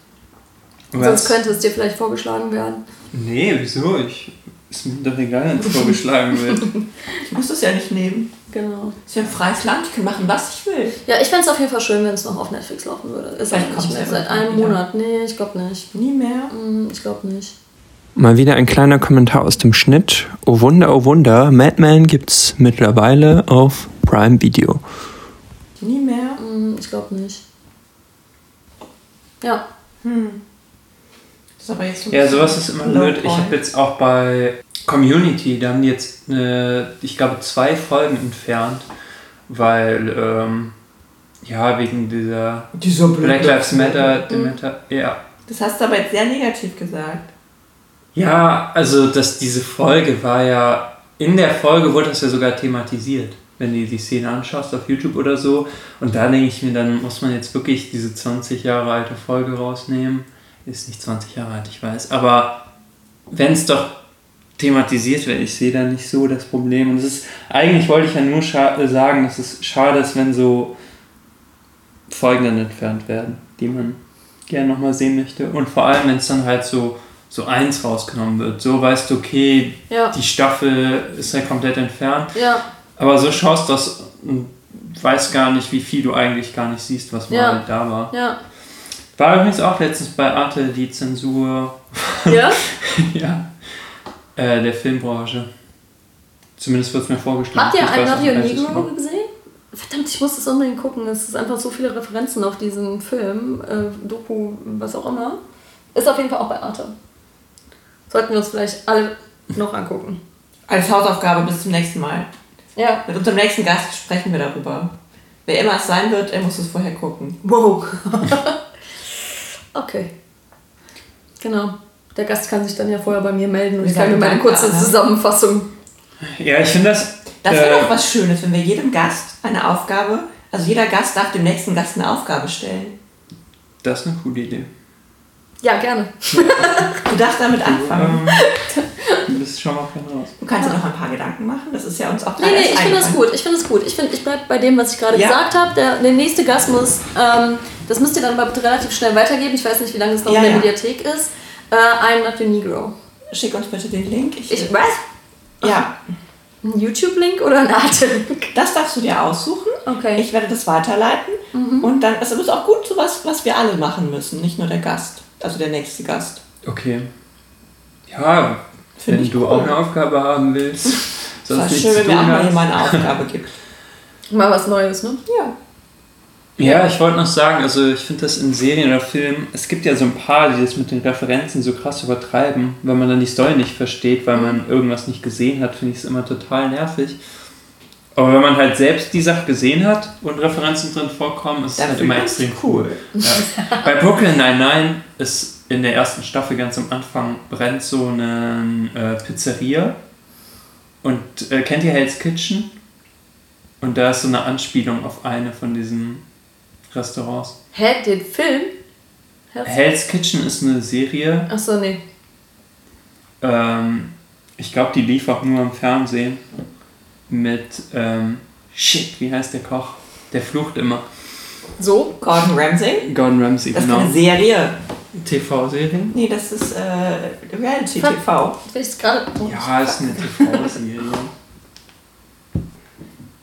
Sonst könnte es dir vielleicht vorgeschlagen werden. Nee, wieso? Ich, ist mir doch egal, wenn es vorgeschlagen wird. [laughs] Ich muss es ja nicht nehmen. Genau. Es ist ja ein freies Land, ich kann machen, was ich will. Ja, ich fände es auf jeden Fall schön, wenn es noch auf Netflix laufen würde. Ist Vielleicht kommt's nicht mehr seit einem wieder. Monat. Nee, ich glaube nicht. Nie mehr. Hm, Ich glaube nicht. Mal wieder ein kleiner Kommentar aus dem Schnitt. Oh Wunder, oh Wunder, Madman gibt's mittlerweile auf Prime Video. Nie mehr. Hm, Ich glaube nicht. Ja. Hm. Das ist aber jetzt so Ja, sowas ist immer blöd. Ich habe jetzt auch bei Community, da haben die jetzt, äh, ich glaube, zwei Folgen entfernt, weil, ähm, ja, wegen dieser Dieser Black Lives Matter, Mhm. Matter ja. Das hast du aber jetzt sehr negativ gesagt. Ja, also dass diese Folge war ja, in der Folge wurde das ja sogar thematisiert, wenn du die Szene anschaust auf YouTube oder so. Und da denke ich mir, dann muss man jetzt wirklich diese 20 Jahre alte Folge rausnehmen. Ist nicht 20 Jahre alt, ich weiß. Aber wenn es doch thematisiert wird, ich sehe da nicht so das Problem. Und es ist, eigentlich wollte ich ja nur scha- sagen, dass es schade ist, wenn so Folgen dann entfernt werden, die man gerne nochmal sehen möchte. Und vor allem, wenn es dann halt so, so eins rausgenommen wird. So weißt du, okay, Ja. die Staffel ist ja komplett entfernt. Ja, Aber so schaust du das und weißt gar nicht, wie viel du eigentlich gar nicht siehst, was mal Ja. da war. ja. War übrigens auch letztens bei Arte die Zensur Ja? [laughs] ja, äh, der Filmbranche. Zumindest wird es mir vorgestellt. Habt ihr ein Radio Negro gesehen? Verdammt, ich muss das unbedingt gucken. Es ist einfach so viele Referenzen auf diesen Film, äh, Doku, was auch immer. Ist auf jeden Fall auch bei Arte. Sollten wir uns vielleicht alle noch angucken. Als Hausaufgabe bis zum nächsten Mal. Ja. Mit unserem nächsten Gast sprechen wir darüber. Wer immer es sein wird, er muss es vorher gucken. Wow. [laughs] okay. Genau. Der Gast kann sich dann ja vorher bei mir melden und ich kann mir meine kurze Anna. Zusammenfassung. Ja, ich finde das. Das wäre äh, doch was Schönes, wenn wir jedem Gast eine Aufgabe, also jeder Gast darf dem nächsten Gast eine Aufgabe stellen. Das ist eine coole Idee. Ja, gerne. [laughs] Du darfst damit anfangen. Ähm, du bist schon mal raus. Du kannst dir noch ein paar Gedanken machen, das ist ja uns auch Nee, nee, ich finde das gut. Ich finde das gut. Ich, find, ich bleibe bei dem, was ich gerade Ja. gesagt habe. Der, der nächste Gast muss, ähm, das müsst ihr dann aber bitte relativ schnell weitergeben. Ich weiß nicht, wie lange es noch Ja, in der ja. Mediathek ist. Äh, I'm not a Negro. Schick uns bitte den Link. Ich, Ich, was? ja, Ein YouTube-Link oder ein Arte-Link? das darfst du dir aussuchen. Okay. Ich werde das weiterleiten. Und dann, also das ist auch gut sowas, was wir alle machen müssen, nicht nur der Gast, also der nächste Gast. Okay. Ja, Find wenn ich du cool. auch eine Aufgabe haben willst, [laughs] sonst war nichts schön, wenn mir auch mal jemand eine Aufgabe gibt. [laughs] Mal was Neues, ne? Ja. Ja, ich wollte noch sagen, also ich finde das in Serien oder Filmen, es gibt ja so ein paar, die das mit den Referenzen so krass übertreiben, wenn man dann die Story nicht versteht, weil man irgendwas nicht gesehen hat, finde ich es immer total nervig. Aber wenn man halt selbst die Sache gesehen hat und Referenzen drin vorkommen, ist es Dann halt immer extrem cool. cool. Ja. Bei Brooklyn Nine-Nine ist in der ersten Staffel ganz am Anfang brennt so eine äh, Pizzeria und äh, kennt ihr Hell's Kitchen? Und da ist so eine Anspielung auf eine von diesen Restaurants. Hä, den Film? Herz? Hell's Kitchen ist eine Serie. Achso, nee. Ähm, ich glaube, die lief auch nur im Fernsehen. Mit, ähm, shit, wie heißt der Koch? Der flucht immer. So? Gordon Ramsay? Gordon Ramsay, Das ist genau. keine Serie. TV-Serie? Nee, das ist äh, Reality TV. Will ich gerade. Ja, ist eine TV-Serie.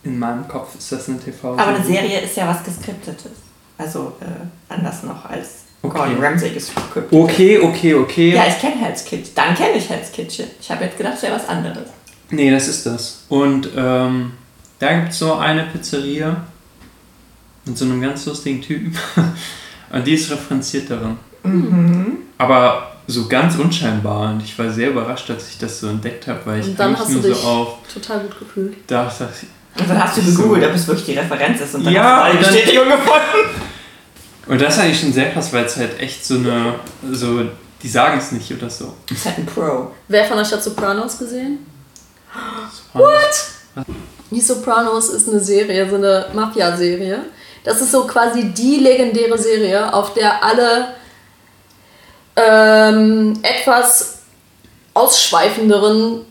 In meinem Kopf ist das eine TV-Serie. Aber eine Serie ist ja was Geskriptetes. Also äh, anders noch als Okay. Gordon Ramsay gescriptet. Okay, okay, okay. Ja, ich kenne Hell's Kitchen. Dann kenne ich Hell's Kitchen. Ich habe jetzt gedacht, es wäre was anderes. Nee, das ist das. Und ähm, da gibt es so eine Pizzeria mit so einem ganz lustigen Typen. [laughs] Und die ist referenziert darin. Mhm. Aber so ganz unscheinbar. Und ich war sehr überrascht, als ich das so entdeckt habe, weil ich Und dann hast nur du so dich auf total gut gefühlt. dachte, Und dann hast du So. gegoogelt, ob es wirklich die Referenz ist. Und dann Ja, hast du eine Bestätigung gefunden. Und das ist eigentlich schon sehr krass, weil es halt echt so eine, so, die sagen es nicht oder so. Das ist halt ein Pro. Wer von euch hat Sopranos gesehen? What? Die Sopranos ist eine Serie, so eine Mafia-Serie. Das ist so quasi die legendäre Serie, auf der alle ähm, etwas ausschweifenderen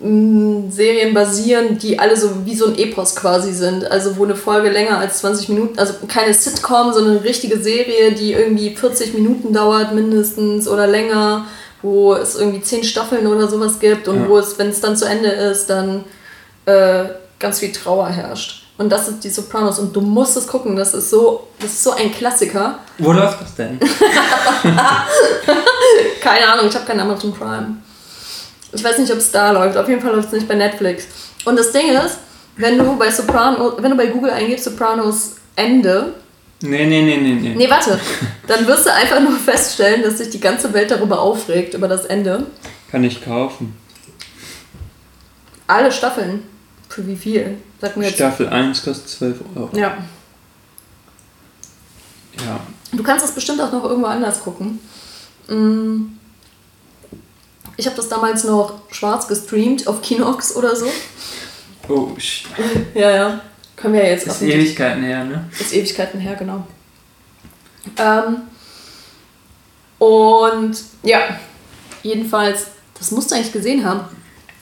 mh, Serien basieren, die alle so wie so ein Epos quasi sind. Also wo eine Folge länger als 20 Minuten, also keine Sitcom, sondern eine richtige Serie, die irgendwie 40 Minuten dauert mindestens oder länger, wo es irgendwie 10 Staffeln oder sowas gibt und Ja. wo es, wenn es dann zu Ende ist, dann äh, ganz viel Trauer herrscht. Und das ist die Sopranos und du musst es gucken, das ist so, das ist so ein Klassiker. Wo läuft das denn? [laughs] Keine Ahnung, ich habe keinen Amazon Prime. Ich weiß nicht, ob es da läuft. Auf jeden Fall läuft es nicht bei Netflix. Und das Ding ist, wenn du bei Sopranos, wenn du bei Google eingibst Sopranos Ende, Nee, nee, nee, nee, nee. nee, warte, dann wirst du einfach nur feststellen, dass sich die ganze Welt darüber aufregt, über das Ende. Kann ich kaufen. Alle Staffeln. Für wie viel? Sag mir jetzt. Staffel 1 kostet 12 Euro. Ja. Ja. Du kannst es bestimmt auch noch irgendwo anders gucken. Mm. Ich habe das damals noch schwarz gestreamt auf Kinox oder so. Oh, Ja, ja. Können wir ja jetzt ist Ewigkeiten her, ne? Ist Ewigkeiten her, genau. Ähm, und ja, jedenfalls, das musst du eigentlich gesehen haben.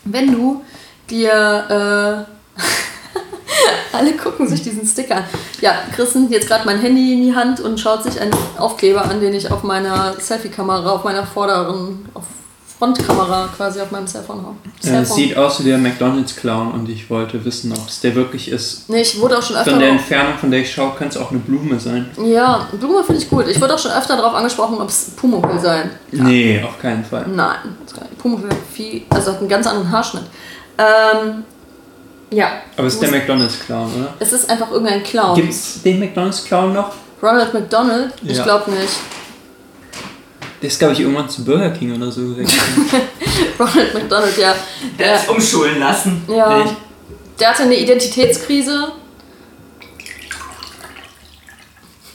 Wenn du dir. Äh, [laughs] alle gucken sich diesen Sticker an. Ja, Chris nimmt jetzt gerade mein Handy in die Hand und schaut sich einen Aufkleber an, den ich auf meiner Selfie-Kamera, auf meiner vorderen, auf Frontkamera quasi auf meinem Cellphone habe. Ja, es sieht aus wie der McDonalds-Clown und ich wollte wissen, ob es der wirklich ist. Nee, ich wurde auch schon öfter Von der Entfernung, von der ich schaue, könnte es auch eine Blume sein. Ja, Blume finde ich gut. Ich wurde auch schon öfter darauf angesprochen, ob es Pumuckl sein. Nee, auf keinen Fall. Nein, das ist gar nicht. Pumuckl hat viel, also hat einen ganz anderen Haarschnitt. Ähm, ja. Aber es ist der McDonalds-Clown, oder? Es ist einfach irgendein Clown. Gibt es den McDonalds-Clown noch? Ronald McDonald? Ich Ja. glaube nicht. Der ist, glaube ich, irgendwann zu Burger King oder so gewechselt. [laughs] Ronald McDonald, ja. Der Der, ist umschulen lassen. ja. Echt? der hatte eine Identitätskrise.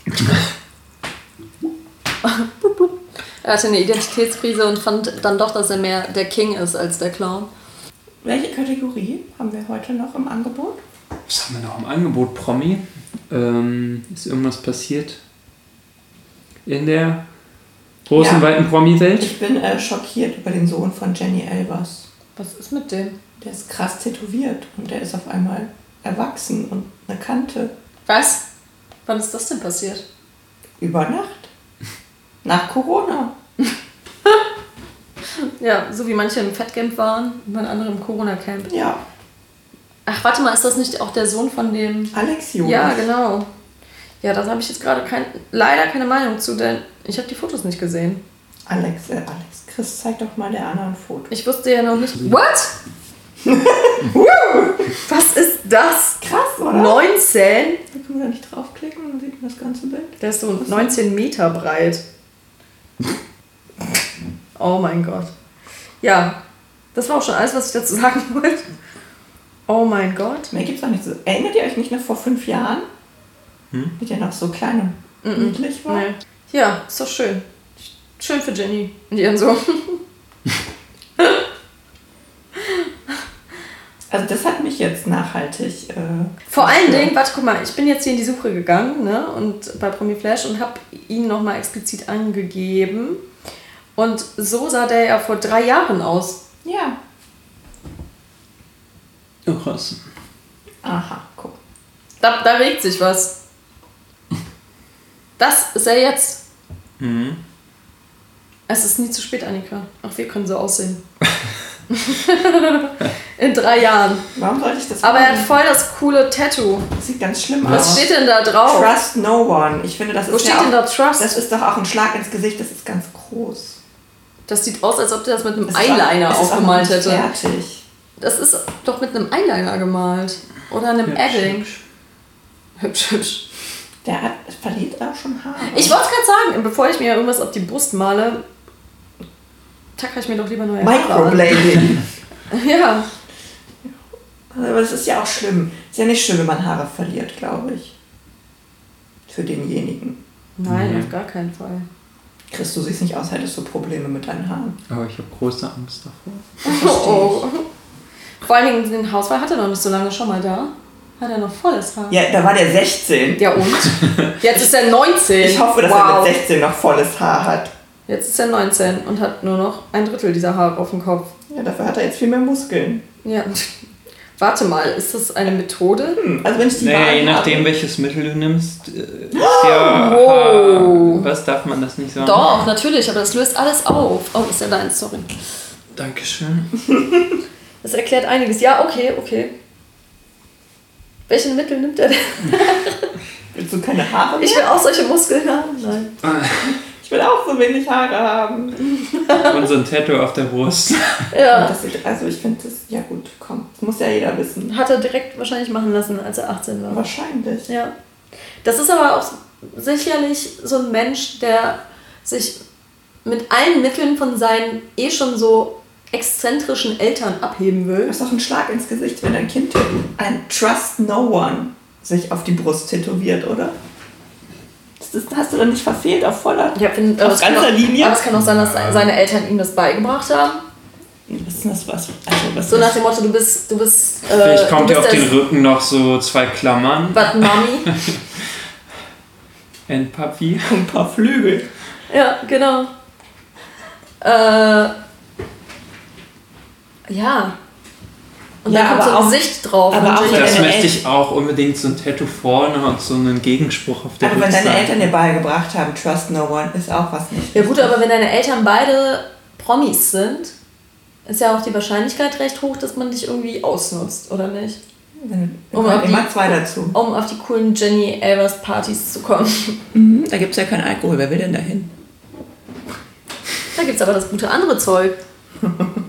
[laughs] er hatte eine Identitätskrise und fand dann doch, dass er mehr der King ist als der Clown. Welche Kategorie haben wir heute noch im Angebot? Was haben wir noch im Angebot? Promi? Ähm, ist irgendwas passiert in der großen, Ja. weiten Promi-Welt? Ich bin äh, schockiert über den Sohn von Jenny Elvers. Was ist mit dem? Der ist krass tätowiert und der ist auf einmal erwachsen und eine Kante. Was? Wann ist das denn passiert? Über Nacht. Nach Corona. [laughs] Ja, so wie manche im Fettcamp waren und andere im Corona-Camp. Ja, Ach, warte mal, ist das nicht auch der Sohn von dem... Alex Jonas. Ja, genau. Ja, da habe ich jetzt gerade kein, leider keine Meinung zu, denn ich habe die Fotos nicht gesehen. Alex, äh, Alex, Chris, zeig doch mal der anderen Foto. Ich wusste ja noch nicht... What? [laughs] Was ist das? Krass, oder? 19? Da können wir da nicht draufklicken und dann sieht man das ganze Bild. Der ist so 19 Meter breit. Oh mein Gott. Ja, das war auch schon alles, was ich dazu sagen wollte. Oh mein Gott. Mehr gibt's auch nicht so. Erinnert ihr euch nicht noch vor fünf Jahren? Wie der noch so klein und niedlich war? Nee. Ja, ist doch schön. Schön für Jenny und ihren Sohn. [laughs] Also das hat mich jetzt nachhaltig. Äh, Vor allen. Dingen, warte, guck mal, ich bin jetzt hier in die Suche gegangen, ne, und bei Promi Flash und habe ihn nochmal explizit angegeben. Und so sah der ja vor drei Jahren aus. Ja. Oh, krass. Aha, guck. Da, da regt sich was. Das ist er jetzt. Mhm. Es ist nie zu spät, Annika. Auch wir können so aussehen. [laughs] in drei Jahren. Warum sollte ich das Aber er hat machen? voll das coole Tattoo. Das sieht ganz schlimm Was aus. steht denn da drauf? Trust no one. Ich finde, das Wo ist steht ja denn auch, da Trust? Das ist doch auch ein Schlag ins Gesicht. Das ist ganz groß. Das sieht aus, als ob der das mit einem Eyeliner es ist auch aufgemalt hätte. Fertig. Das ist doch mit einem Eyeliner gemalt. Oder einem Hübsch, Edding. Hübsch, hübsch. Der hat, verliert auch schon Haare. Ich wollte es gerade sagen, bevor ich mir irgendwas auf die Brust male, tackere ich mir doch lieber neue. Microblading. [laughs] Ja. Aber das ist ja auch schlimm. Ist ja nicht schön, wenn man Haare verliert, glaube ich. Für denjenigen. Nein, Nee. auf gar keinen Fall. Chris, du siehst nicht aus, hättest du Probleme mit deinen Haaren. Aber ich habe große Angst davor. [laughs] Oh, oh. Vor allen Dingen, den Hausfall hat er noch nicht so lange schon mal da. Hat er noch volles Haar. ich. Ja, da war der 16. Ja, und? Jetzt ist er 19. Ich hoffe, dass wow. er mit 16 noch volles Haar hat. Jetzt ist er 19 und hat nur noch ein Drittel dieser Haare auf dem Kopf. Ja, dafür hat er jetzt viel mehr Muskeln. Ja. Warte mal, ist das eine Methode? Hm, also wenn ich die Nee, Wahl je nachdem, habe, welches Mittel du nimmst, äh, ist ja. Wow. Was darf man das nicht sagen? Doch, natürlich, aber das löst alles auf. Oh, ist ja deins, sorry. Dankeschön. Das erklärt einiges. Ja, okay, okay. Welche Mittel nimmt er denn? [laughs] willst du keine Haare mehr? Ich will auch solche Muskeln haben. Nein. [laughs] Ich will auch so wenig Haare haben. [laughs] Und so ein Tattoo auf der Brust. Ja. Das sieht, also ich finde das, ja gut, komm, das muss ja jeder wissen. Hat er direkt wahrscheinlich machen lassen, als er 18 war. Wahrscheinlich. Ja. Das ist aber auch sicherlich so ein Mensch, der sich mit allen Mitteln von seinen eh schon so exzentrischen Eltern abheben will. Das ist doch ein Schlag ins Gesicht, wenn ein Kind ein Trust No One sich auf die Brust tätowiert, oder? Das, hast du dann nicht verfehlt auf voller. Ja, find, Auf es kann ganzer auch, Linie? Aber es kann auch sein, dass seine Eltern ihm das beigebracht haben. ist denn das was? Also, was So nach ist, dem Motto, du bist, du bist, äh, Vielleicht kommt dir auf den Rücken noch so zwei Klammern. But Mommy. [laughs] Endpapier. ein paar Flügel. ja, genau. Äh, ja. Und Ja, da kommt aber so ein auch- Gesicht drauf. aber auch Das möchte ich auch unbedingt so ein Tattoo vorne und so einen Gegenspruch auf der Aber wenn deine Rückseite. Eltern dir beigebracht haben, trust no one, ist auch was nicht. Ja gut, aber wenn deine Eltern beide Promis sind, ist ja auch die Wahrscheinlichkeit recht hoch, dass man dich irgendwie ausnutzt, oder nicht? Um auf die- immer zwei dazu. Um auf die coolen Jenny Elvers Partys zu kommen. Mhm, da gibt es ja keinen Alkohol. Wer will denn dahin? Da gibt es aber das gute andere Zeug. [laughs]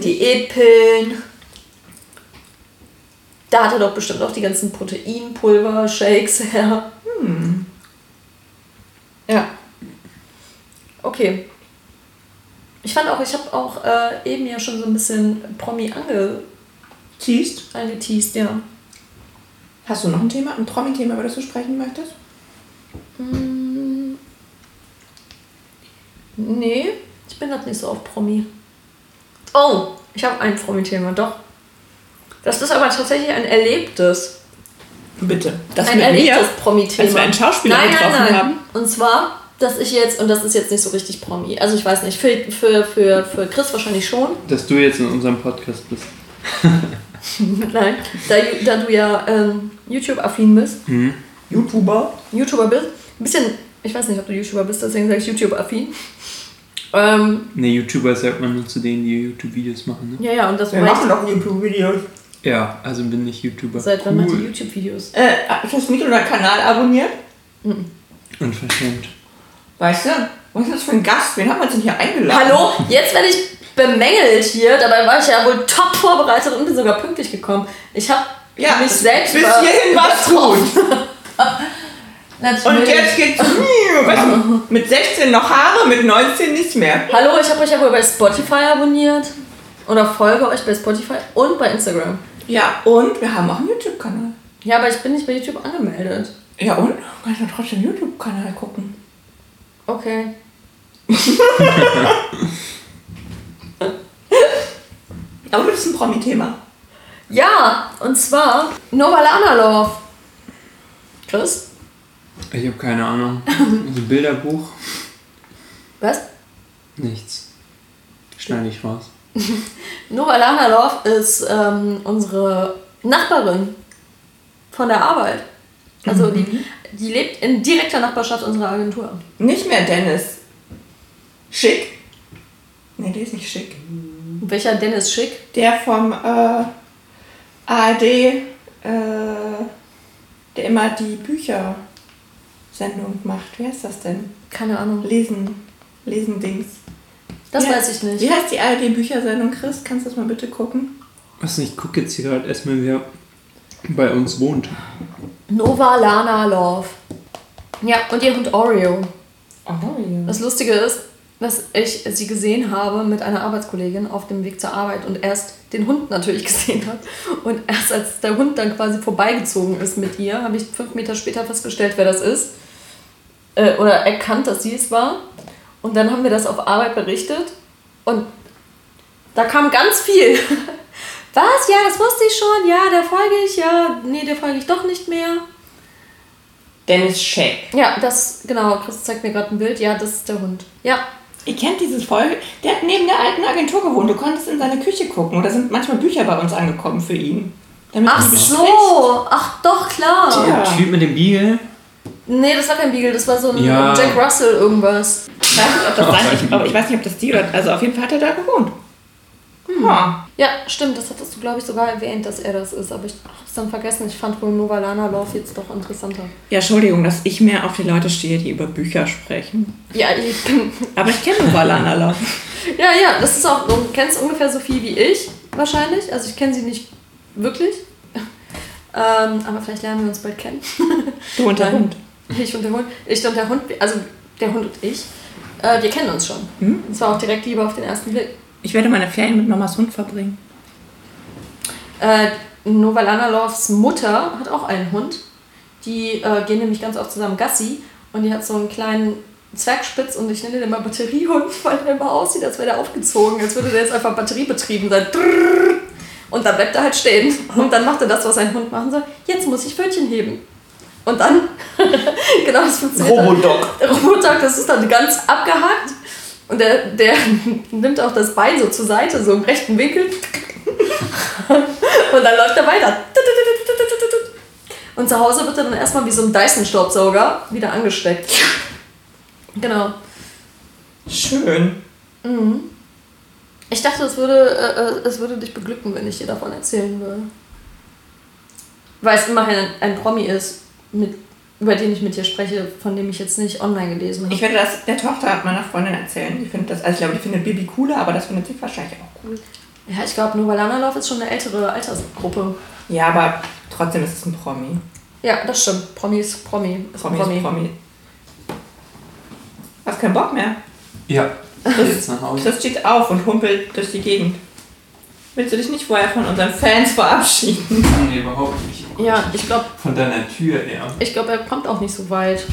Diätpillen. Da hat er doch bestimmt auch die ganzen Proteinpulver, Shakes [laughs] her. Hm. Ja. Okay. Ich fand auch, ich habe auch äh, eben ja schon so ein bisschen Promi ange Siehst? angeteased, ja. Hast du noch ein Thema, ein Promi-Thema, über das du sprechen möchtest? Mm. Nee, ich bin gerade nicht so auf Promi. Oh, ich habe ein Promi-Thema, doch. Das ist aber tatsächlich ein erlebtes. Bitte. Das ein mit erlebtes mir, Promi-Thema. als wir einen Schauspieler nein, getroffen nein, nein. haben. Und zwar, dass ich jetzt, und das ist jetzt nicht so richtig Promi, also ich weiß nicht, für, für, für, für Chris wahrscheinlich schon. Dass du jetzt in unserem Podcast bist. [laughs] Nein, da, da du ja ähm, YouTube-affin bist, Hm. YouTuber. YouTuber bist, ein bisschen, ich weiß nicht, ob du YouTuber bist, deswegen sage ich YouTube-affin. Ähm, Ne, YouTuber sagt man nur zu denen, die YouTube-Videos machen, ne? ja, ja, und das Wir machen doch YouTube-Videos. Ja, also bin ich YouTuber. Seit wann macht ihr cool. YouTube-Videos? Äh, hast du nicht unseren Kanal abonniert? Unverschämt. Weißt du? Was ist das für ein Gast? Wen haben wir denn hier eingeladen? Hallo, jetzt werde ich bemängelt hier, dabei war ich ja wohl top vorbereitet und bin sogar pünktlich gekommen. Ich habe Ja, mich selbst bis hierhin war's [laughs] übertroffen. Und Natürlich. jetzt geht's weißt du, mit 16 noch Haare, mit 19 nicht mehr. Hallo, ich habe euch ja wohl bei Spotify abonniert oder folge euch bei Spotify und bei Instagram. Ja, und wir haben auch einen YouTube-Kanal. Ja, aber ich bin nicht bei YouTube angemeldet. Ja, und? Kannst du trotzdem einen YouTube-Kanal gucken. Okay. [laughs] Aber das ist ein Promi-Thema. Ja, und zwar Novalana Love. Chris? Ich habe keine Ahnung. [laughs] Also Bilderbuch? Was? Nichts. Schneide ich raus. [laughs] Novalana Love ist ähm, unsere Nachbarin von der Arbeit. Also die, die lebt in direkter Nachbarschaft unserer Agentur. Nicht mehr Dennis. Schick. Nee, der ist nicht schick. Welcher Dennis Schick? Der vom äh, ARD, äh, der immer die Büchersendung macht. Wie heißt das denn? Keine Ahnung. Lesen. Lesen-Dings. Das Ja. weiß ich nicht. Wie heißt die ARD-Büchersendung, Chris? Kannst du das mal bitte gucken? Was nicht, ich gucke jetzt hier gerade erstmal, wer bei uns wohnt. Novalana Love. Ja, und ihr Hund Oreo. Ja. Das Lustige ist, dass ich sie gesehen habe mit einer Arbeitskollegin auf dem Weg zur Arbeit und erst den Hund natürlich [laughs] gesehen habe. Und erst als der Hund dann quasi vorbeigezogen ist mit ihr, habe ich fünf Meter später festgestellt, wer das ist. Äh, oder erkannt, dass sie es war. Und dann haben wir das auf Arbeit berichtet. Und da kam ganz viel. [laughs] Was? Ja, das wusste ich schon. Ja, der folge ich. Ja, nee, der folge ich doch nicht mehr. Dennis Scheck. Ja, das, genau. Chris zeigt mir gerade ein Bild. Ja, das ist der Hund. Ja, Ihr kennt dieses Folge. Der hat neben der alten Agentur gewohnt. Du konntest in seine Küche gucken. Und da sind manchmal Bücher bei uns angekommen für ihn. Damit Ach so, ach doch, klar. Ja. Der Typ mit dem Beagle? Nee, das war kein Beagle, das war so ein Ja. Jack Russell irgendwas. Ich weiß nicht, ob das sein ich, aber ich weiß nicht, ob das die oder. Also auf jeden Fall hat er da gewohnt. Ha. Ja, stimmt, das hattest du, glaube ich, sogar erwähnt, dass er das ist. Aber ich hab's dann vergessen. Ich fand wohl Novalana Love jetzt doch interessanter. Ja, Entschuldigung, dass ich mehr auf die Leute stehe, die über Bücher sprechen. Ja, ich bin, Aber ich kenne Novalana Love. [laughs] ja, ja, das ist auch, du kennst ungefähr so viel wie ich, wahrscheinlich. Also ich kenne sie nicht wirklich. [laughs] Ähm, aber vielleicht lernen wir uns bald kennen. Du und der. Hund. Ich und der Hund. Ich und der Hund, also der Hund und ich, äh, wir kennen uns schon. Hm? Und zwar auch direkt Liebe auf den ersten Blick. Ich werde meine Ferien mit Mamas Hund verbringen. Äh, Novalana Loves Mutter hat auch einen Hund. Die äh, gehen nämlich ganz oft zusammen Gassi und die hat so einen kleinen Zwergspitz und ich nenne den mal Batteriehund, [laughs] weil der immer aussieht, als wäre der aufgezogen, als würde der jetzt einfach batteriebetrieben sein. Und dann bleibt er halt stehen. Und dann macht er das, was ein Hund machen soll. Jetzt muss ich Pfötchen heben. Und dann, [laughs] genau das funktioniert. dann. Robodog. Der Robotag, das ist dann ganz abgehakt. Und der, der [laughs] nimmt auch das Bein so zur Seite, so im rechten Winkel. [laughs] Und dann läuft er weiter. Und zu Hause wird er dann erstmal wie so ein Dyson-Staubsauger wieder angesteckt. Genau. Schön. Ich dachte, es würde, äh, äh, es würde dich beglücken, wenn ich dir davon erzählen würde. Weil es immerhin ein, ein Promi ist, mit, über den ich mit dir spreche, von dem ich jetzt nicht online gelesen habe. Ich werde das der Tochter meiner Freundin erzählen. Die findet das, also ich glaube, die findet Bibi cooler, aber das findet sie wahrscheinlich auch cool. Ja, ich glaube, nur weil Langerlauf ist schon eine ältere Altersgruppe. Ja, aber trotzdem ist es ein Promi. Ja, das stimmt. Promi ist Promi. Ist ein Promi ist Promi. Hast keinen Bock mehr? Ja, geh jetzt nach Hause. Chris steht auf und humpelt durch die Gegend. Willst du dich nicht vorher von unseren Fans verabschieden? Nee, überhaupt nicht. Ja, ich glaube, Von deiner Tür her. ich glaub, er kommt auch nicht so weit.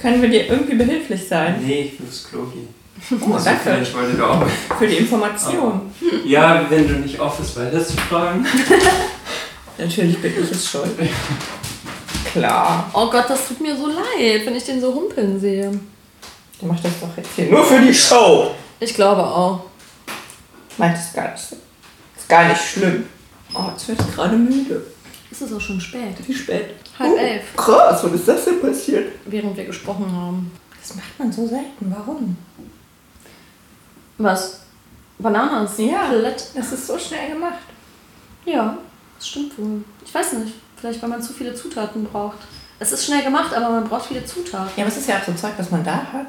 Können wir dir irgendwie behilflich sein? Nee, ich aufs Klo gehen. [laughs] Oh, danke Vielleicht wollte du auch. für die Information. Ja, wenn du nicht off ist, weiter zu fragen. [laughs] Natürlich bin ich es schuld. Klar. Oh Gott, das tut mir so leid, wenn ich den so humpeln sehe. Du machst das doch jetzt hier nur für die Show. Ich glaube auch. Meint es gar nicht. Ist gar nicht schlimm. Oh, jetzt wird ich gerade müde. Es ist auch schon spät. Wie spät? Halb Oh, elf, Krass, was ist das denn passiert? während wir gesprochen haben. Das macht man so selten. Warum? Was? Bananas? Ja. Palette. Das ist so schnell gemacht. Ja, das stimmt wohl. Ich weiß nicht. Vielleicht, weil man zu viele Zutaten braucht. Es ist schnell gemacht, aber man braucht viele Zutaten. Ja, aber es ist ja auch so Zeug, was man da hat.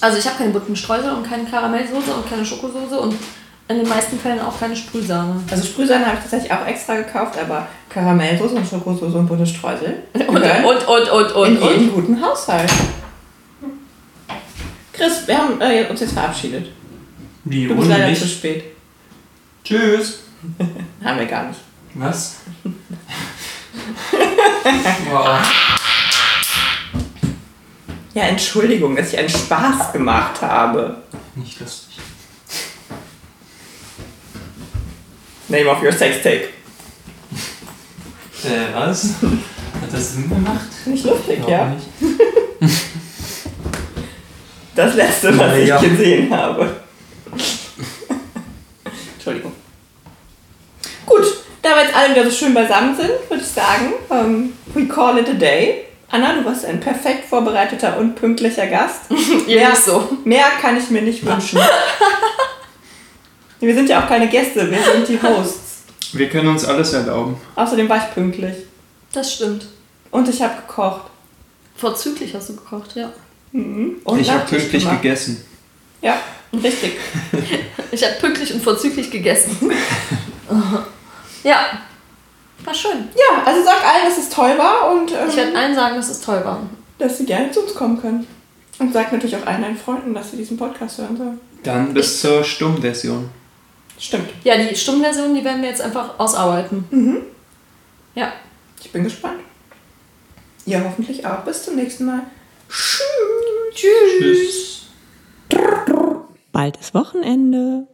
Also ich habe keine bunten Streusel und keine Karamellsoße und keine Schokosoße und in den meisten Fällen auch keine Sprühsahne. Also Sprühsahne habe ich tatsächlich auch extra gekauft, aber Karamellsoße und Schokosoße und bunte Streusel [laughs] Und, und, und, und, und, in und. jeden guten Haushalt. Chris, wir haben äh, uns jetzt verabschiedet. Wie, Du bist leider zu mich? spät. Tschüss. [laughs] Haben wir gar nicht. Was? [laughs] wow. Ja, Entschuldigung, dass ich einen Spaß gemacht habe. Nicht lustig. Name of your Sextape. Äh, was? Hat das Sinn gemacht? Nicht lustig, ja? nicht. [laughs] Das letzte, was ich Ja. gesehen habe. Entschuldigung. Gut, da wir jetzt alle wieder so schön beisammen sind, würde ich sagen, ähm, we call it a day. Anna, du warst ein perfekt vorbereiteter und pünktlicher Gast. [laughs] Ihr Mehr- so. Mehr kann ich mir nicht wünschen. [laughs] wir sind ja auch keine Gäste, wir sind die Hosts. Wir können uns alles erlauben. Außerdem war ich pünktlich. Das stimmt. Und ich habe gekocht. Vorzüglich hast du gekocht, ja. Mhm. Und ich habe pünktlich gemacht. gegessen. Ja, richtig. [laughs] Ich habe pünktlich und vorzüglich gegessen. ja, war schön. Ja, also sag allen, dass es toll war und ähm, Ich werde allen sagen, dass es toll war. dass sie gerne zu uns kommen können. Und sag natürlich auch allen deinen Freunden, dass sie diesen Podcast hören sollen. Dann bis zur Stummversion. Stimmt. Ja, die Stummversion, die werden wir jetzt einfach ausarbeiten. Mhm. Ja. Ich bin gespannt. Ihr hoffentlich auch. Bis zum nächsten Mal. Tschüss. Bald ist Wochenende.